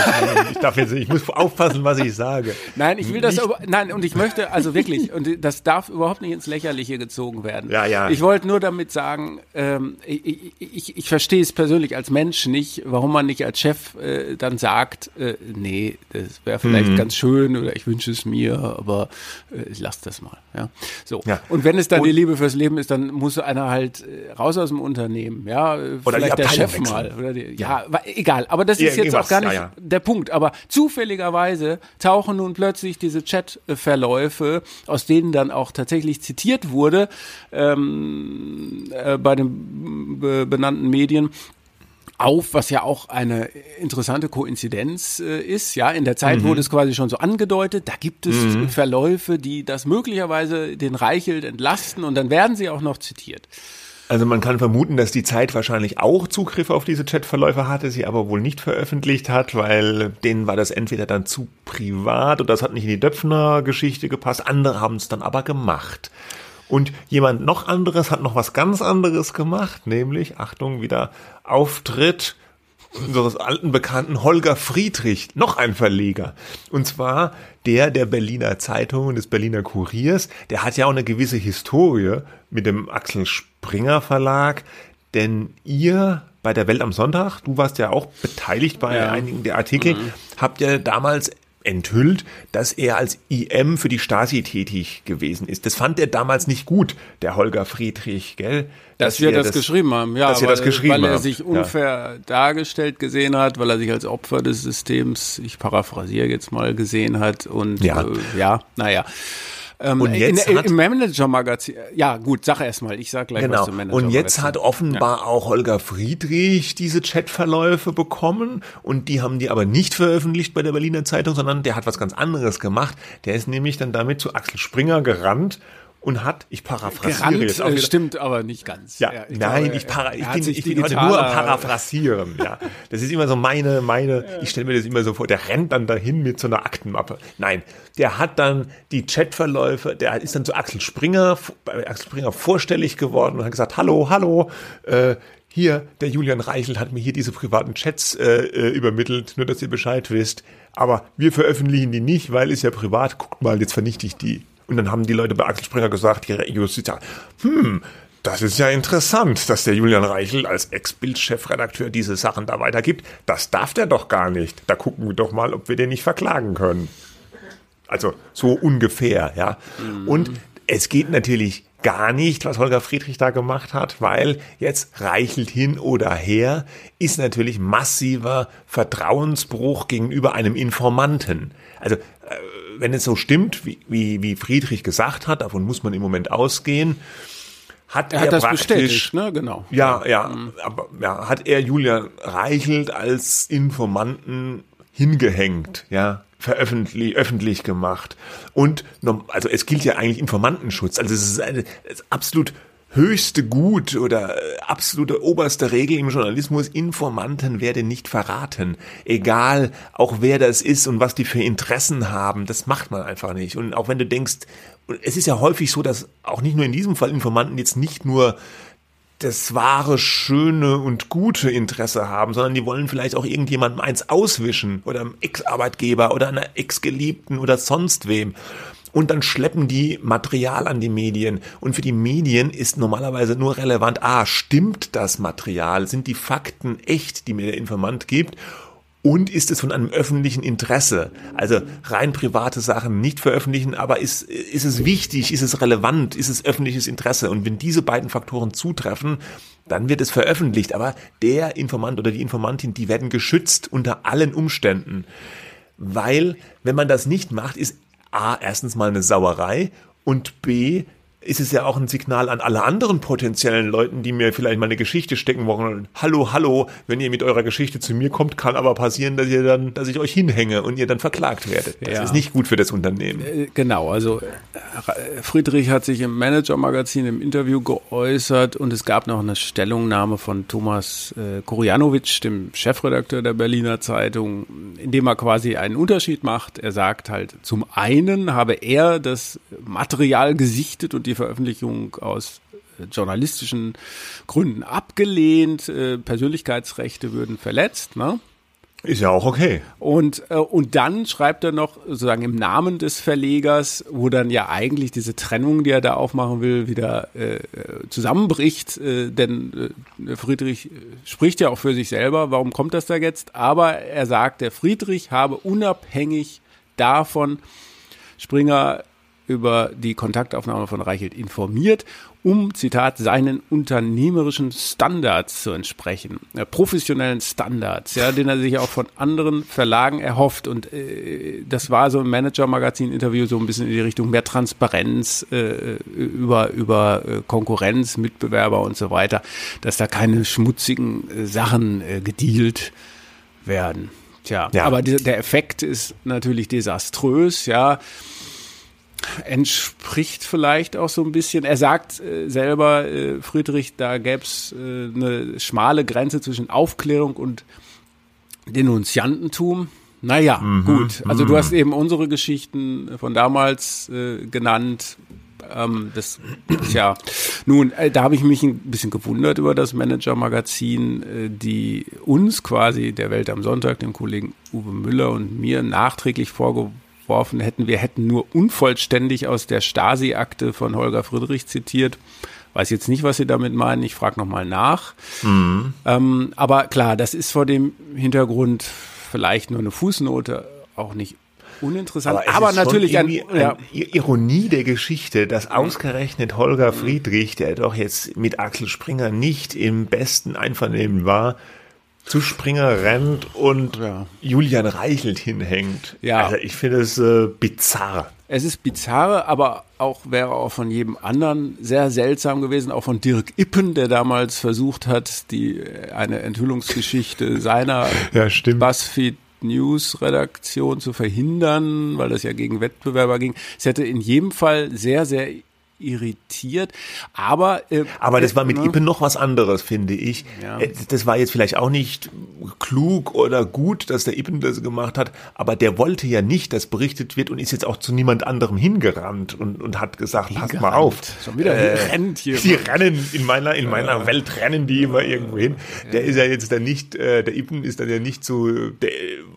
Ich darf jetzt, ich muss aufpassen, was ich sage. Nein, ich will das, aber, nein, und ich möchte, also wirklich, und das darf überhaupt nicht ins Lächerliche gezogen werden. Ja, ja. Ich wollte nur damit sagen, ähm, ich, ich, ich verstehe es persönlich als Mensch nicht, warum man nicht als Chef äh, dann sagt, äh, nee, das wäre vielleicht mhm. ganz schön oder ich wünsche es mir, aber äh, ich lasse das mal. Ja, so. Ja. Und wenn es dann und, die Liebe fürs Leben ist, dann muss einer halt äh, raus aus dem Unternehmen, ja, oder vielleicht der Chef wechseln. mal oder die, ja, egal. Aber das ist jetzt auch gar nicht ja, ja. der Punkt. Aber zufälligerweise tauchen nun plötzlich diese Chatverläufe, aus denen dann auch tatsächlich zitiert wurde ähm, äh, bei den benannten Medien, auf, was ja auch eine interessante Koinzidenz äh, ist. Ja, in der Zeit mhm. wurde es quasi schon so angedeutet. Da gibt es mhm. Verläufe, die das möglicherweise den Reichelt entlasten und dann werden sie auch noch zitiert. Also man kann vermuten, dass die Zeit wahrscheinlich auch Zugriff auf diese Chatverläufe hatte, sie aber wohl nicht veröffentlicht hat, weil denen war das entweder dann zu privat oder das hat nicht in die Döpfner-Geschichte gepasst. Andere haben es dann aber gemacht. Und jemand noch anderes hat noch was ganz anderes gemacht, nämlich, Achtung, wieder Auftritt unseres alten Bekannten Holger Friedrich, noch ein Verleger. Und zwar der der Berliner Zeitung und des Berliner Kuriers. Der hat ja auch eine gewisse Historie mit dem Axel Springer Verlag. Denn ihr bei der Welt am Sonntag, du warst ja auch beteiligt bei ja. einigen der Artikel, mhm. habt ja damals enthüllt, dass er als IM für die Stasi tätig gewesen ist. Das fand er damals nicht gut, der Holger Friedrich, gell? Dass, dass wir das, das, geschrieben haben, ja, dass weil, das geschrieben weil er haben. sich unfair ja. dargestellt gesehen hat, weil er sich als Opfer des Systems, ich paraphrasiere jetzt mal, gesehen hat und ja, äh, ja naja. Ähm, und jetzt in, hat, im Manager-Magazin, ja gut, sag erst mal, ich sag gleich genau. was zum Manager. Und jetzt hat offenbar ja. auch Holger Friedrich diese Chatverläufe bekommen und die haben die aber nicht veröffentlicht bei der Berliner Zeitung, sondern der hat was ganz anderes gemacht. Der ist nämlich dann damit zu Axel Springer gerannt und hat, ich paraphrasiere Gerannt, jetzt auch wieder, stimmt aber nicht ganz. Ja, ich nein, glaube, ich, para, ich bin, ich bin heute nur am Paraphrasieren. ja, das ist immer so meine, meine. Ich stelle mir das immer so vor. Der rennt dann dahin mit so einer Aktenmappe. Nein, der hat dann die Chatverläufe. Der ist dann zu Axel Springer, bei Axel Springer vorstellig geworden und hat gesagt: Hallo, hallo. Äh, hier, der Julian Reichel hat mir hier diese privaten Chats äh, äh, übermittelt, nur dass ihr Bescheid wisst. Aber wir veröffentlichen die nicht, weil ist ja privat. Guckt mal, jetzt vernichte ich die. Und dann haben die Leute bei Axel Springer gesagt, die Justitia, hm, das ist ja interessant, dass der Julian Reichel als Ex-Bild-Chefredakteur diese Sachen da weitergibt. Das darf der doch gar nicht. Da gucken wir doch mal, ob wir den nicht verklagen können. Also so ungefähr, ja. Mhm. Und es geht natürlich gar nicht, was Holger Friedrich da gemacht hat, weil jetzt reichelt hin oder her, ist natürlich massiver Vertrauensbruch gegenüber einem Informanten. Also äh, wenn es so stimmt, wie, wie, wie Friedrich gesagt hat, davon muss man im Moment ausgehen, hat er, er hat das praktisch, bestätigt, ne? Genau. Ja, ja, mhm. aber ja, hat er Julian Reichelt als Informanten hingehängt, ja, veröffentlicht, öffentlich gemacht. Und also es gilt ja eigentlich Informantenschutz. Also es ist eine es ist absolut höchste Gut oder äh, absolute oberste Regel im Journalismus, Informanten werden nicht verraten. Egal auch wer das ist und was die für Interessen haben, das macht man einfach nicht. Und auch wenn du denkst, es ist ja häufig so, dass auch nicht nur in diesem Fall Informanten jetzt nicht nur das wahre, schöne und gute Interesse haben, sondern die wollen vielleicht auch irgendjemandem eins auswischen oder einem Ex-Arbeitgeber oder einer Ex-Geliebten oder sonst wem und dann schleppen die Material an die Medien. Und für die Medien ist normalerweise nur relevant, ah, stimmt das Material? Sind die Fakten echt, die mir der Informant gibt? Und ist es von einem öffentlichen Interesse? Also rein private Sachen nicht veröffentlichen, aber ist, ist es wichtig, ist es relevant, ist es öffentliches Interesse? Und wenn diese beiden Faktoren zutreffen, dann wird es veröffentlicht. Aber der Informant oder die Informantin, die werden geschützt unter allen Umständen. Weil, wenn man das nicht macht, ist A, erstens mal eine Sauerei und B, ist es ja auch ein Signal an alle anderen potenziellen Leuten, die mir vielleicht mal eine Geschichte stecken wollen. Hallo, hallo, wenn ihr mit eurer Geschichte zu mir kommt, kann aber passieren, dass ihr dann, dass ich euch hinhänge und ihr dann verklagt werdet. Das ja. ist nicht gut für das Unternehmen. Äh, genau, also äh, Friedrich hat sich im Manager-Magazin im Interview geäußert und es gab noch eine Stellungnahme von Thomas äh, Kurjanowitsch, dem Chefredakteur der Berliner Zeitung, in dem er quasi einen Unterschied macht. Er sagt halt, zum einen habe er das Material gesichtet und die Veröffentlichung aus journalistischen Gründen abgelehnt, äh, Persönlichkeitsrechte würden verletzt. Ne? Ist ja auch okay. Und, äh, und dann schreibt er noch sozusagen im Namen des Verlegers, wo dann ja eigentlich diese Trennung, die er da aufmachen will, wieder äh, zusammenbricht. Äh, denn äh, Friedrich spricht ja auch für sich selber. Warum kommt das da jetzt? Aber er sagt, der Friedrich habe unabhängig davon Springer über die Kontaktaufnahme von Reichelt informiert, um, Zitat, seinen unternehmerischen Standards zu entsprechen, äh, professionellen Standards, ja, den er sich auch von anderen Verlagen erhofft. Und äh, das war so ein Manager-Magazin-Interview so ein bisschen in die Richtung mehr Transparenz äh, über, über äh, Konkurrenz, Mitbewerber und so weiter, dass da keine schmutzigen äh, Sachen äh, gedealt werden. Tja, ja. aber der Effekt ist natürlich desaströs, ja entspricht vielleicht auch so ein bisschen. Er sagt äh, selber, äh, Friedrich, da gäbe es äh, eine schmale Grenze zwischen Aufklärung und Denunziantentum. Naja, mhm, gut. Also du mhm. hast eben unsere Geschichten von damals äh, genannt. Ähm, das ja nun, äh, da habe ich mich ein bisschen gewundert über das Manager-Magazin, äh, die uns quasi der Welt am Sonntag, dem Kollegen Uwe Müller und mir nachträglich vorgeworfen vorgeworfen hätten, wir hätten nur unvollständig aus der Stasi-Akte von Holger Friedrich zitiert. Weiß jetzt nicht, was Sie damit meinen. Ich frage nochmal nach. Mhm. Ähm, aber klar, das ist vor dem Hintergrund vielleicht nur eine Fußnote, auch nicht uninteressant, aber, aber natürlich ein, ja. Ironie der Geschichte, dass ausgerechnet Holger Friedrich, der doch jetzt mit Axel Springer nicht im besten Einvernehmen war, zu Springer rennt und ja. Julian Reichelt hinhängt. Ja. Also ich finde es äh, bizarr. Es ist bizarr, aber auch wäre auch von jedem anderen sehr seltsam gewesen, auch von Dirk Ippen, der damals versucht hat, die eine Enthüllungsgeschichte seiner ja, BuzzFeed News Redaktion zu verhindern, weil das ja gegen Wettbewerber ging. Es hätte in jedem Fall sehr, sehr irritiert. Aber äh, aber das war mit äh, Ippen noch was anderes, finde ich. Ja. Äh, das war jetzt vielleicht auch nicht klug oder gut, dass der Ippen das gemacht hat, aber der wollte ja nicht, dass berichtet wird und ist jetzt auch zu niemand anderem hingerannt und, und hat gesagt, pass mal auf. Schon wieder äh, rennt hier. Die rennen in meiner in meiner Welt rennen die immer irgendwo hin. Der ist ja jetzt dann nicht, äh, der Ippen ist dann ja nicht so, der,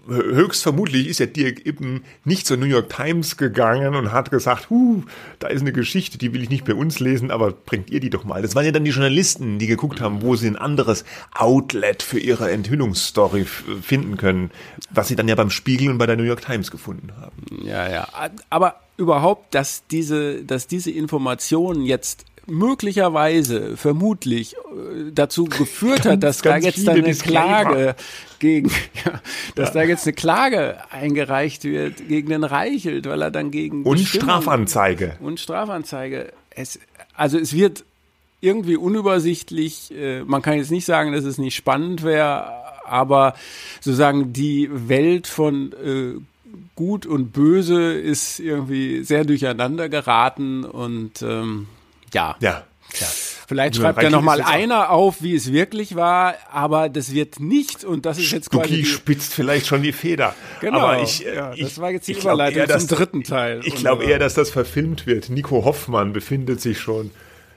höchstvermutlich ist ja Dirk Ippen nicht zur New York Times gegangen und hat gesagt, huh, da ist eine Geschichte, die will ich nicht bei uns lesen, aber bringt ihr die doch mal. Das waren ja dann die Journalisten, die geguckt haben, wo sie ein anderes Outlet für ihre Enthüllungsstory finden können, was sie dann ja beim Spiegel und bei der New York Times gefunden haben. Ja, ja. Aber überhaupt, dass diese, dass diese Informationen jetzt möglicherweise, vermutlich äh, dazu geführt hat, dass da jetzt dann eine Klage gegen, ja, dass ja. da jetzt eine Klage eingereicht wird gegen den Reichelt, weil er dann gegen und Strafanzeige und Strafanzeige. Es, also es wird irgendwie unübersichtlich. Äh, man kann jetzt nicht sagen, dass es nicht spannend wäre, aber sozusagen die Welt von äh, Gut und Böse ist irgendwie sehr durcheinander geraten und ähm, ja. Ja. ja. Vielleicht schreibt ja noch mal einer auf, wie es wirklich war, aber das wird nicht und das ist jetzt Stucki quasi spitzt vielleicht schon die Feder. Genau. Aber ich, ja, das war jetzt die Überleitung eher, zum dritten Teil. Ich glaube eher, dass das verfilmt wird. Nico Hoffmann befindet sich schon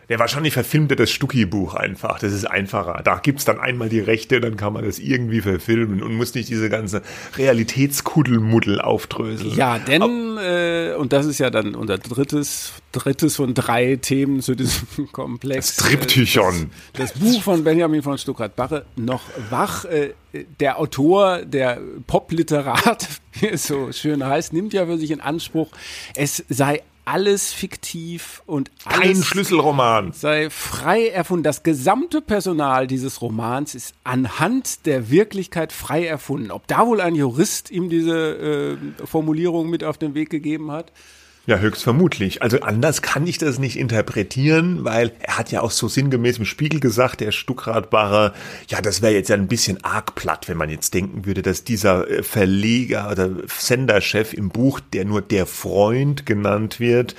der wahrscheinlich verfilmt er das Stucki-Buch einfach. Das ist einfacher. Da gibt's dann einmal die Rechte, dann kann man das irgendwie verfilmen und muss nicht diese ganze Realitätskuddelmuddel aufdröseln. Ja, denn, äh, und das ist ja dann unser drittes, drittes von drei Themen zu diesem Komplex. Das Triptychon. Das, das Buch von Benjamin von Stuckrad-Barre, noch wach. Äh, der Autor, der Popliterat, wie es so schön heißt, nimmt ja für sich in Anspruch, es sei alles fiktiv und alles kein Schlüsselroman sei frei erfunden. Das gesamte Personal dieses Romans ist anhand der Wirklichkeit frei erfunden. Ob da wohl ein Jurist ihm diese äh, Formulierung mit auf den Weg gegeben hat? Ja, höchstvermutlich. Also anders kann ich das nicht interpretieren, weil er hat ja auch so sinngemäß im Spiegel gesagt, der Stuckradbarer, ja, das wäre jetzt ja ein bisschen arg platt, wenn man jetzt denken würde, dass dieser äh, Verleger oder Senderchef im Buch, der nur der Freund genannt wird,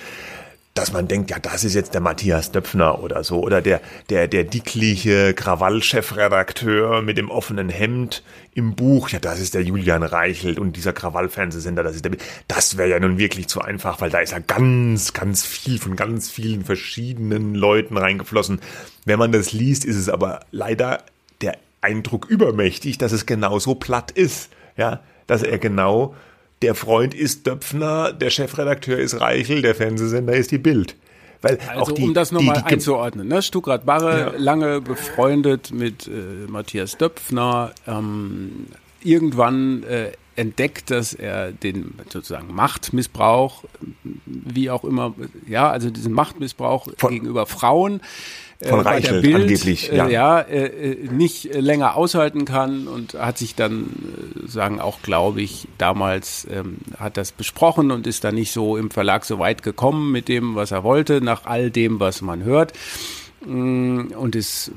dass man denkt, ja, das ist jetzt der Matthias Döpfner oder so, oder der, der, der dickliche Krawall-Chefredakteur mit dem offenen Hemd im Buch, ja, das ist der Julian Reichelt und dieser Krawall-Fernsehsender, das ist der, das wäre ja nun wirklich zu einfach, weil da ist ja ganz, ganz viel von ganz vielen verschiedenen Leuten reingeflossen. Wenn man das liest, ist es aber leider der Eindruck übermächtig, dass es genau so platt ist, ja, dass er genau der Freund ist Döpfner, der Chefredakteur ist Reichel, der Fernsehsender ist die Bild. Weil also auch die, um das nochmal einzuordnen, ne? Stuttgart Barre, ja. lange befreundet mit äh, Matthias Döpfner, ähm, irgendwann äh, entdeckt, dass er den sozusagen Machtmissbrauch, wie auch immer, ja, also diesen Machtmissbrauch Von gegenüber Frauen äh, von Reichelt Bild, angeblich, ja, äh, ja. äh, nicht länger aushalten kann und hat sich dann, äh, sagen auch, glaube ich, damals ähm, hat das besprochen und ist dann nicht so im Verlag so weit gekommen mit dem, was er wollte, nach all dem, was man hört. Mm, und ist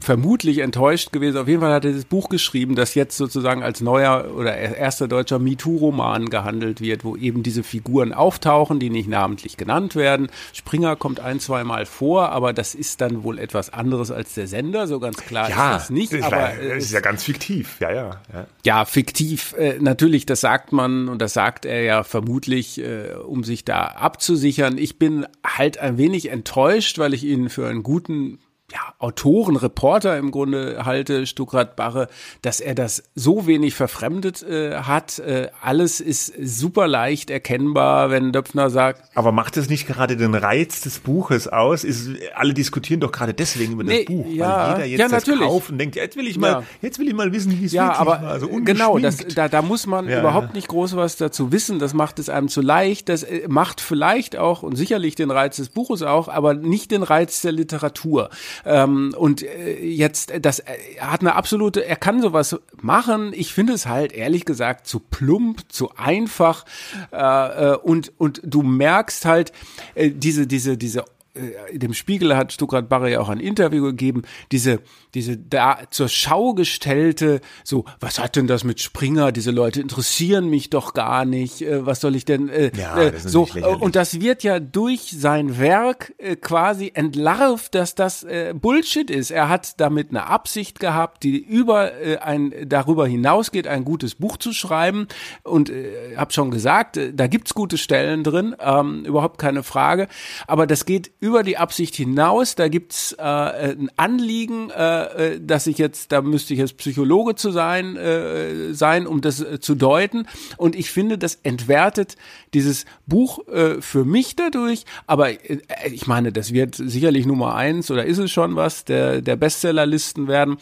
vermutlich enttäuscht gewesen. Auf jeden Fall hat er das Buch geschrieben, das jetzt sozusagen als neuer oder erster deutscher MeToo-Roman gehandelt wird, wo eben diese Figuren auftauchen, die nicht namentlich genannt werden. Springer kommt ein, zwei Mal vor, aber das ist dann wohl etwas anderes als der Sender, so ganz klar ja, ist das nicht. Das aber es ist ja ganz fiktiv, ja, ja. Ja, ja fiktiv, äh, natürlich, das sagt man und das sagt er ja vermutlich, äh, um sich da abzusichern. Ich bin halt ein wenig enttäuscht, weil ich ihn für einen guten ja, Autoren, Reporter im Grunde halte, Stuckrad Barre, dass er das so wenig verfremdet äh, hat. Äh, alles ist super leicht erkennbar, wenn Döpfner sagt. Aber macht es nicht gerade den Reiz des Buches aus? Ist, alle diskutieren doch gerade deswegen über nee, das Buch, ja, weil jeder jetzt ja, natürlich. das kauft und denkt, jetzt will ich mal, ja. jetzt will ich mal wissen, wie es ja, wirklich aber war. Also genau, das, da, da muss man ja. überhaupt nicht groß was dazu wissen. Das macht es einem zu leicht. Das äh, macht vielleicht auch und sicherlich den Reiz des Buches auch, aber nicht den Reiz der Literatur. Ähm, und äh, jetzt, das er hat eine absolute, er kann sowas machen. Ich finde es halt ehrlich gesagt zu plump, zu einfach. Äh, äh und, und du merkst halt äh, diese, diese, diese äh, dem Spiegel hat Stuttgart Barre ja auch ein Interview gegeben, diese, diese da zur Schau gestellte, so, was hat denn das mit Springer? Diese Leute interessieren mich doch gar nicht. Äh, was soll ich denn, äh, ja, äh, so, und das wird ja durch sein Werk äh, quasi entlarvt, dass das äh, Bullshit ist. Er hat damit eine Absicht gehabt, die über äh, ein, darüber hinausgeht, ein gutes Buch zu schreiben. Und äh, habe schon gesagt, äh, da gibt's gute Stellen drin, ähm, überhaupt keine Frage. Aber das geht über die Absicht hinaus. Da gibt's äh, ein Anliegen, äh, äh, dass ich jetzt, da müsste ich jetzt Psychologe zu sein, äh, sein, um das äh, zu deuten. Und ich finde, das entwertet dieses Buch äh, für mich dadurch. Aber äh, ich meine, das wird sicherlich Nummer eins oder ist es schon was der, der Bestsellerlisten werden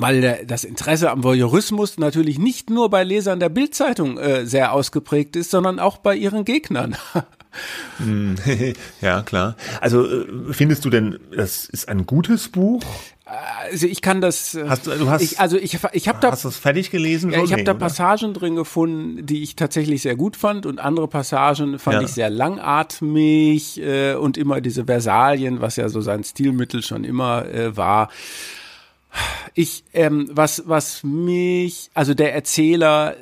weil das Interesse am Voyeurismus natürlich nicht nur bei Lesern der Bildzeitung äh, sehr ausgeprägt ist, sondern auch bei ihren Gegnern. Hm, ja, klar. Also äh, findest du denn, das ist ein gutes Buch? Also ich kann das. Äh, hast du, du hast, ich, also ich, ich habe da. Hast du es fertig gelesen? Ja, ich habe da Passagen drin gefunden, die ich tatsächlich sehr gut fand und andere Passagen fand ja. ich sehr langatmig äh, und immer diese Versalien, was ja so sein Stilmittel schon immer äh, war. Ich, ähm, was, was mich, also der Erzähler,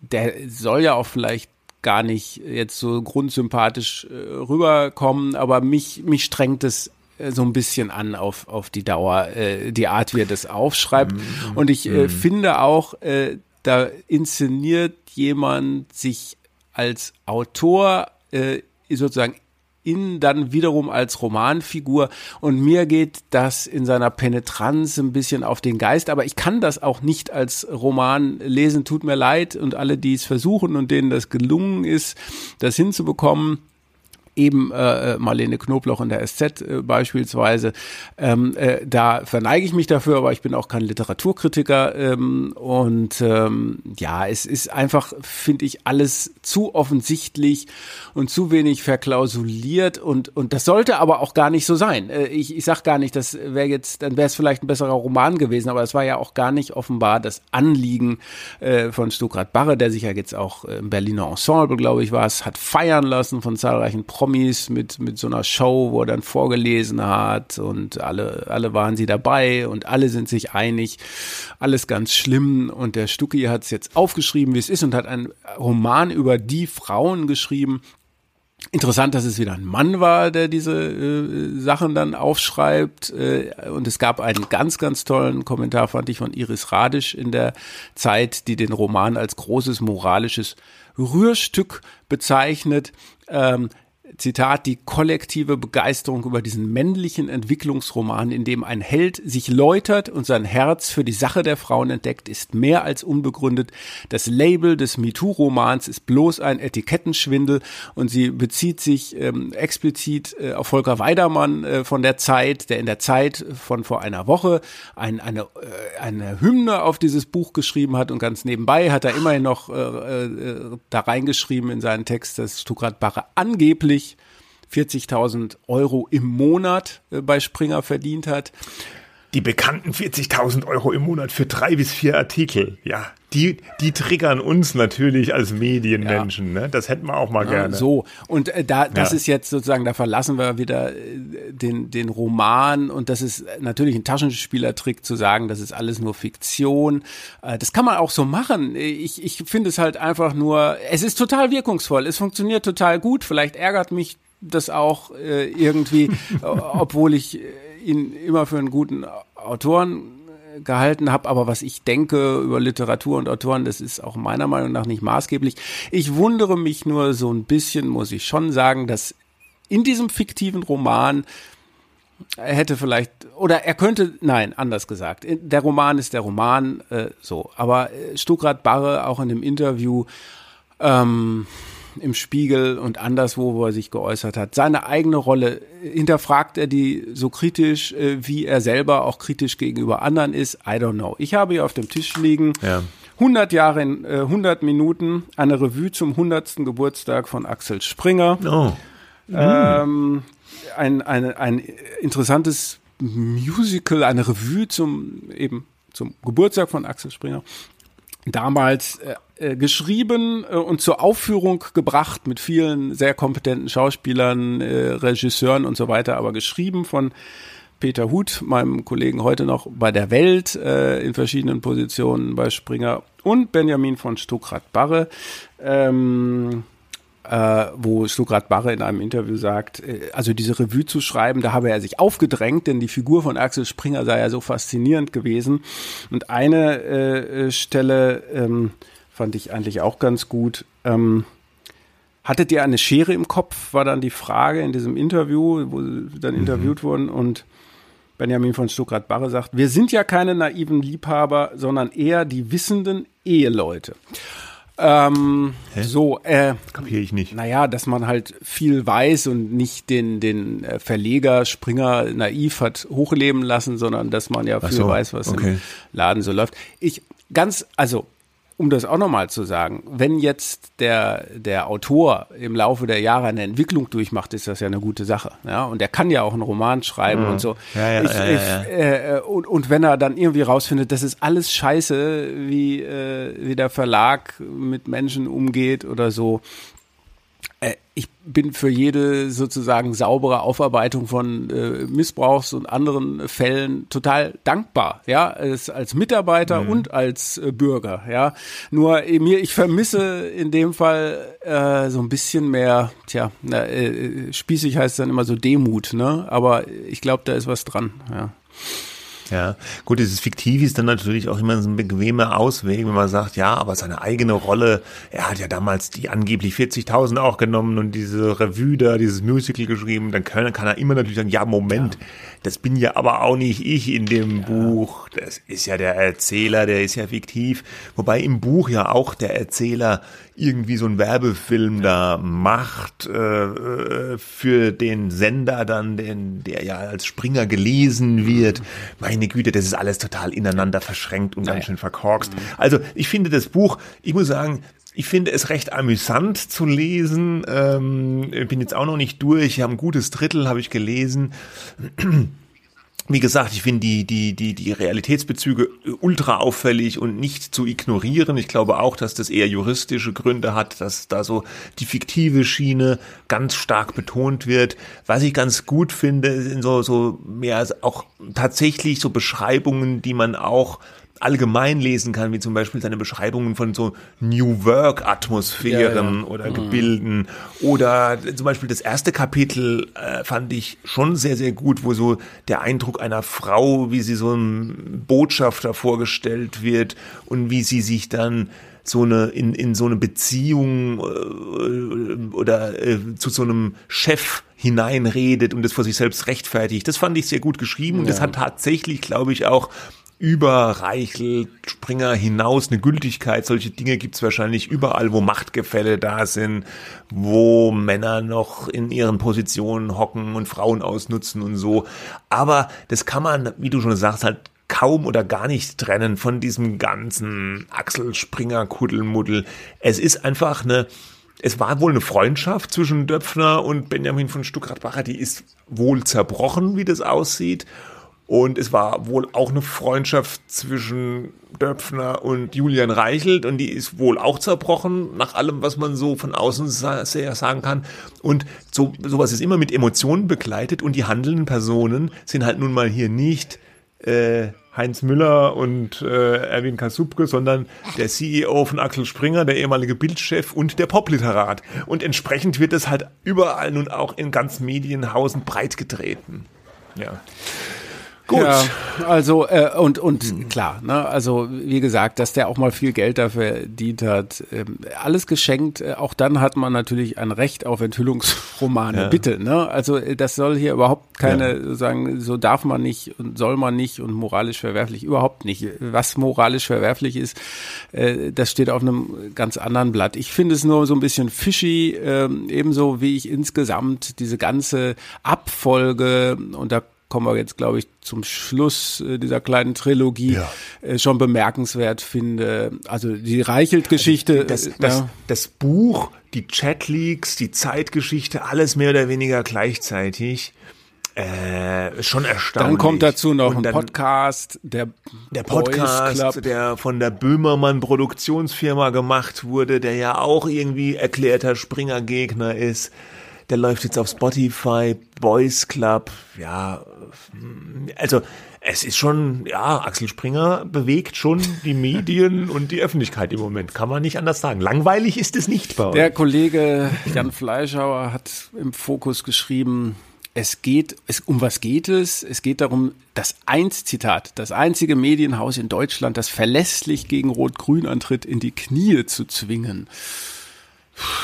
der soll ja auch vielleicht gar nicht jetzt so grundsympathisch äh, rüberkommen, aber mich, mich strengt es äh, so ein bisschen an auf, auf die Dauer, äh, die Art, wie er das aufschreibt. Mm, Und ich äh, mm. finde auch, äh, da inszeniert jemand sich als Autor äh, sozusagen in dann wiederum als Romanfigur. Und mir geht das in seiner Penetranz ein bisschen auf den Geist, aber ich kann das auch nicht als Roman lesen, tut mir leid und alle, die es versuchen und denen das gelungen ist, das hinzubekommen, eben äh, Marlene Knobloch in der SZ äh, beispielsweise. Ähm, äh, da verneige ich mich dafür, aber ich bin auch kein Literaturkritiker. Ähm, und ähm, ja, es ist einfach, finde ich, alles zu offensichtlich und zu wenig verklausuliert und, und das sollte aber auch gar nicht so sein. Äh, ich, ich sag gar nicht, das wäre jetzt, dann wäre es vielleicht ein besserer Roman gewesen, aber es war ja auch gar nicht offenbar das Anliegen äh, von Stuckrad Barre, der sich ja jetzt auch im Berliner Ensemble, glaube ich, war es, hat feiern lassen von zahlreichen Promis Promis mit, mit so einer Show, wo er dann vorgelesen hat und alle, alle waren sie dabei und alle sind sich einig, alles ganz schlimm und der Stucki hat es jetzt aufgeschrieben, wie es ist und hat einen Roman über die Frauen geschrieben, Interessant, dass es wieder ein Mann war, der diese äh, Sachen dann aufschreibt. Äh, und es gab einen ganz, ganz tollen Kommentar, fand ich, von Iris Radisch in der Zeit, die den Roman als großes moralisches Rührstück bezeichnet. Ähm, Zitat, die kollektive Begeisterung über diesen männlichen Entwicklungsroman, in dem ein Held sich läutert und sein Herz für die Sache der Frauen entdeckt, ist mehr als unbegründet. Das Label des MeToo-Romans ist bloß ein Etikettenschwindel und sie bezieht sich ähm, explizit äh, auf Volker Weidermann äh, von der Zeit, der in der Zeit von vor einer Woche ein, eine, äh, eine Hymne auf dieses Buch geschrieben hat und ganz nebenbei hat er immerhin noch äh, äh, da reingeschrieben in seinen Text, dass Stuttgart Barre angeblich 40.000 Euro im Monat äh, bei Springer verdient hat. Die bekannten 40.000 Euro im Monat für drei bis vier Artikel, ja, die, die triggern uns natürlich als Medienmenschen, ja. ne? Das hätten wir auch mal ja, gerne. So, und äh, da, das ja. ist jetzt sozusagen, da verlassen wir wieder äh, den, den Roman und das ist natürlich ein Taschenspielertrick zu sagen, das ist alles nur Fiktion. Äh, das kann man auch so machen. Ich, ich finde es halt einfach nur, es ist total wirkungsvoll, es funktioniert total gut, vielleicht ärgert mich das auch äh, irgendwie, obwohl ich ihn immer für einen guten Autoren äh, gehalten habe, aber was ich denke über Literatur und Autoren, das ist auch meiner Meinung nach nicht maßgeblich. Ich wundere mich nur so ein bisschen, muss ich schon sagen, dass in diesem fiktiven Roman er hätte vielleicht oder er könnte nein anders gesagt der Roman ist der Roman äh, so aber äh, Stuckrad Barre auch in dem Interview ähm, im Spiegel und anderswo, wo er sich geäußert hat. Seine eigene Rolle hinterfragt er die so kritisch, äh, wie er selber auch kritisch gegenüber anderen ist. I don't know. Ich habe hier auf dem Tisch liegen. Ja. 100 Jahre in äh, 100 Minuten, eine Revue zum 100. Geburtstag von Axel Springer. Oh. Ähm, ein, ein, ein interessantes Musical, eine Revue zum eben zum Geburtstag von Axel Springer damals äh, äh, geschrieben äh, und zur Aufführung gebracht mit vielen sehr kompetenten Schauspielern, äh, Regisseuren und so weiter, aber geschrieben von Peter Huth, meinem Kollegen heute noch bei der Welt äh, in verschiedenen Positionen bei Springer und Benjamin von Stuckrad-Barre. Ähm, äh, wo Stuttgart Barre in einem Interview sagt, äh, also diese Revue zu schreiben, da habe er sich aufgedrängt, denn die Figur von Axel Springer sei ja so faszinierend gewesen. Und eine äh, Stelle ähm, fand ich eigentlich auch ganz gut. Ähm, hattet ihr eine Schere im Kopf, war dann die Frage in diesem Interview, wo sie dann mhm. interviewt wurden und Benjamin von Stuttgart-Barre sagt, wir sind ja keine naiven Liebhaber, sondern eher die wissenden Eheleute. Ähm, so, äh, kapiere ich nicht. Naja, dass man halt viel weiß und nicht den, den äh, Verleger Springer naiv hat hochleben lassen, sondern dass man ja viel so, weiß, was okay. im Laden so läuft. Ich ganz, also um das auch nochmal zu sagen, wenn jetzt der, der Autor im Laufe der Jahre eine Entwicklung durchmacht, ist das ja eine gute Sache. Ja? Und er kann ja auch einen Roman schreiben mhm. und so. Ja, ja, ich, ja, ich, äh, und, und wenn er dann irgendwie rausfindet, das ist alles scheiße, wie, äh, wie der Verlag mit Menschen umgeht oder so, ich bin für jede sozusagen saubere Aufarbeitung von äh, Missbrauchs- und anderen Fällen total dankbar, ja, als, als Mitarbeiter mhm. und als äh, Bürger, ja. Nur äh, mir, ich vermisse in dem Fall äh, so ein bisschen mehr, tja, na, äh, spießig heißt es dann immer so Demut, ne? Aber ich glaube, da ist was dran, ja. Ja, gut, dieses Fiktiv ist dann natürlich auch immer so ein bequemer Ausweg, wenn man sagt, ja, aber seine eigene Rolle, er hat ja damals die angeblich 40.000 auch genommen und diese Revue da, dieses Musical geschrieben, dann kann, kann er immer natürlich sagen, ja, Moment, ja. das bin ja aber auch nicht ich in dem ja. Buch, das ist ja der Erzähler, der ist ja fiktiv, wobei im Buch ja auch der Erzähler irgendwie so einen Werbefilm da macht äh, äh, für den Sender dann, den, der ja als Springer gelesen wird. Meine Güte, das ist alles total ineinander verschränkt und naja. ganz schön verkorkst. Mhm. Also ich finde das Buch, ich muss sagen, ich finde es recht amüsant zu lesen. Ähm, bin jetzt auch noch nicht durch. Ich habe ein gutes Drittel, habe ich gelesen wie gesagt, ich finde die, die, die, die Realitätsbezüge ultra auffällig und nicht zu ignorieren. Ich glaube auch, dass das eher juristische Gründe hat, dass da so die fiktive Schiene ganz stark betont wird. Was ich ganz gut finde, sind so, so mehr auch tatsächlich so Beschreibungen, die man auch allgemein lesen kann, wie zum Beispiel seine Beschreibungen von so New Work-Atmosphären Ja, ja. oder Gebilden. Oder zum Beispiel das erste Kapitel äh, fand ich schon sehr, sehr gut, wo so der Eindruck einer Frau, wie sie so ein Botschafter vorgestellt wird und wie sie sich dann so eine in, in so eine Beziehung äh, oder äh, zu so einem Chef hineinredet und das vor sich selbst rechtfertigt. Das fand ich sehr gut geschrieben und das Ja. hat tatsächlich, glaube ich, auch über Reichel, Springer hinaus eine Gültigkeit. Solche Dinge gibt's wahrscheinlich überall, wo Machtgefälle da sind, wo Männer noch in ihren Positionen hocken und Frauen ausnutzen und so. Aber das kann man, wie du schon sagst, halt kaum oder gar nicht trennen von diesem ganzen Axel Springer Kuddelmuddel. Es ist einfach eine es war wohl eine Freundschaft zwischen Döpfner und Benjamin von Stuckrad-Barre, die ist wohl zerbrochen, wie das aussieht. Und es war wohl auch eine Freundschaft zwischen Döpfner und Julian Reichelt und die ist wohl auch zerbrochen, nach allem, was man so von außen sa sagen kann. Und so, sowas ist immer mit Emotionen begleitet und die handelnden Personen sind halt nun mal hier nicht äh, Heinz Müller und äh, Erwin Kasubke, sondern der CEO von Axel Springer, der ehemalige Bildchef und der Popliterat. Und entsprechend wird es halt überall nun auch in ganz Medienhausen breit getreten. Ja. Gut. Ja, also äh, und und klar, ne, also wie gesagt, dass der auch mal viel Geld dafür verdient hat, ähm, alles geschenkt. Äh, auch dann hat man natürlich ein Recht auf Enthüllungsromane. Ja. Bitte, ne? Also äh, das soll hier überhaupt keine Ja. sagen, so darf man nicht und soll man nicht und moralisch verwerflich überhaupt nicht. Was moralisch verwerflich ist, äh, das steht auf einem ganz anderen Blatt. Ich finde es nur so ein bisschen fishy, ähm, ebenso wie ich insgesamt diese ganze Abfolge und da kommen wir jetzt, glaube ich, zum Schluss äh, dieser kleinen Trilogie Ja. äh, schon bemerkenswert finde. Also die Reichelt-Geschichte. das, äh, das, ja. das Buch, die Chatleaks, die Zeitgeschichte, alles mehr oder weniger gleichzeitig. Äh, schon erstaunlich. Dann kommt dazu noch Und ein dann Podcast, der, Der Podcast, Club. der von der Böhmermann Produktionsfirma gemacht wurde, der ja auch irgendwie erklärter Springer-Gegner ist. Der läuft jetzt auf Spotify, Boys Club, ja, also es ist schon, ja, Axel Springer bewegt schon die Medien und die Öffentlichkeit im Moment, kann man nicht anders sagen. Langweilig ist es nicht bei uns. Der Kollege Jan Fleischhauer hat im Fokus geschrieben, es geht, es, um was geht es? Es geht darum, das eins Zitat, das einzige Medienhaus in Deutschland, das verlässlich gegen Rot-Grün antritt, in die Knie zu zwingen.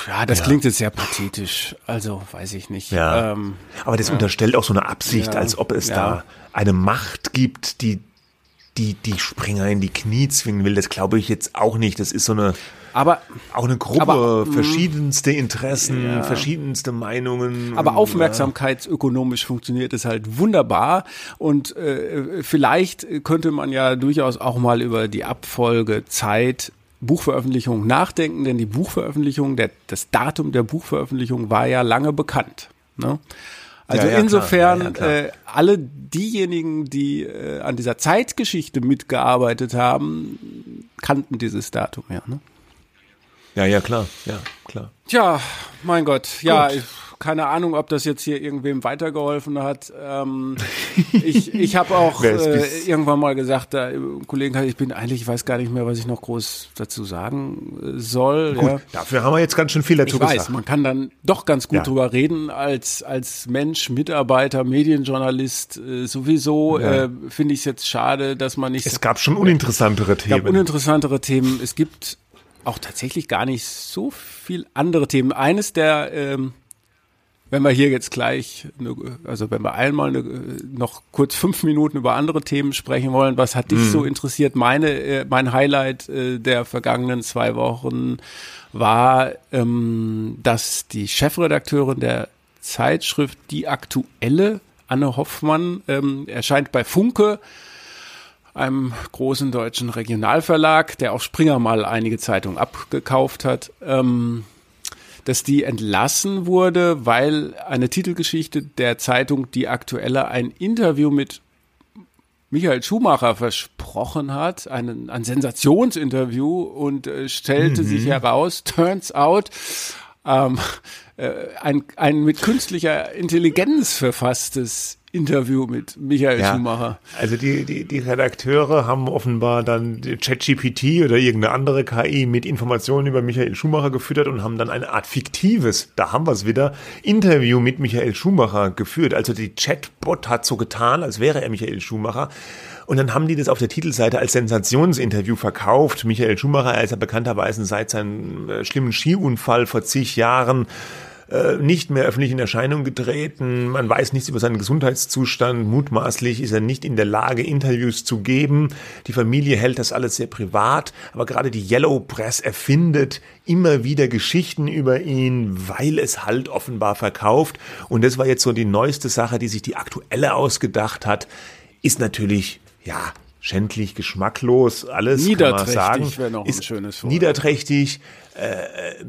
Ja, das klingt jetzt sehr pathetisch. Also, weiß ich nicht. Ja. Ähm, Aber das unterstellt auch so eine Absicht, Ja. als ob es Ja. da eine Macht gibt, die die die Springer in die Knie zwingen will. Das glaube ich jetzt auch nicht. Das ist so eine aber auch eine Gruppe, Aber, mm, verschiedenste Interessen, Ja. verschiedenste Meinungen. Aber und, aufmerksamkeitsökonomisch funktioniert es halt wunderbar und äh, vielleicht könnte man ja durchaus auch mal über die Abfolge Zeit Buchveröffentlichung nachdenken, denn die Buchveröffentlichung, der, das Datum der Buchveröffentlichung war ja lange bekannt. Ne? Also Ja, ja, klar. insofern Ja, ja, klar. äh, alle diejenigen, die äh, an dieser Zeitgeschichte mitgearbeitet haben, kannten dieses Datum ja. Ne? Ja, ja, klar. Ja, klar. Tja, mein Gott, ja, Gut. Keine Ahnung, ob das jetzt hier irgendwem weitergeholfen hat. Ähm, ich ich habe auch äh, irgendwann mal gesagt, da, äh, Kollegen, ich bin eigentlich, ich weiß gar nicht mehr, was ich noch groß dazu sagen äh, soll. Gut, ja. dafür haben wir jetzt ganz schön viel dazu Ich weiß, gesagt. man kann dann doch ganz gut Ja. drüber reden als als Mensch, Mitarbeiter, Medienjournalist äh, sowieso. Ja. Äh, Finde ich es jetzt schade, dass man nicht Es gab schon uninteressantere es gab Themen. uninteressantere Themen. Es gibt auch tatsächlich gar nicht so viel andere Themen. Eines der, ähm, wenn wir hier jetzt gleich, also wenn wir einmal noch kurz fünf Minuten über andere Themen sprechen wollen, was hat dich Mhm. so interessiert? Meine, äh, mein Highlight äh, der vergangenen zwei Wochen war, ähm, dass die Chefredakteurin der Zeitschrift Die Aktuelle, Anne Hoffmann, ähm, erscheint bei Funke einem großen deutschen Regionalverlag, der auch Springer mal einige Zeitungen abgekauft hat, ähm, dass die entlassen wurde, weil eine Titelgeschichte der Zeitung Die Aktuelle ein Interview mit Michael Schumacher versprochen hat, einen, ein Sensationsinterview und äh, stellte sich heraus, turns out, ähm, äh, ein, ein mit künstlicher Intelligenz verfasstes Interview mit Michael ja, Schumacher. Also die, die, die Redakteure haben offenbar dann ChatGPT oder irgendeine andere KI mit Informationen über Michael Schumacher gefüttert und haben dann eine Art fiktives, da haben wir es wieder, Interview mit Michael Schumacher geführt. Also die Chatbot hat so getan, als wäre er Michael Schumacher. Und dann haben die das auf der Titelseite als Sensationsinterview verkauft. Michael Schumacher, er ist ja bekannterweise seit seinem äh, schlimmen Skiunfall vor zig Jahren äh, nicht mehr öffentlich in Erscheinung getreten. Man weiß nichts über seinen Gesundheitszustand. Mutmaßlich ist er nicht in der Lage, Interviews zu geben. Die Familie hält das alles sehr privat. Aber gerade die Yellow Press erfindet immer wieder Geschichten über ihn, weil es halt offenbar verkauft. Und das war jetzt so die neueste Sache, die sich die aktuelle ausgedacht hat, ist natürlich, ja, schändlich, geschmacklos, alles niederträchtig kann man sagen. ein schönes Wort. Niederträchtig, äh,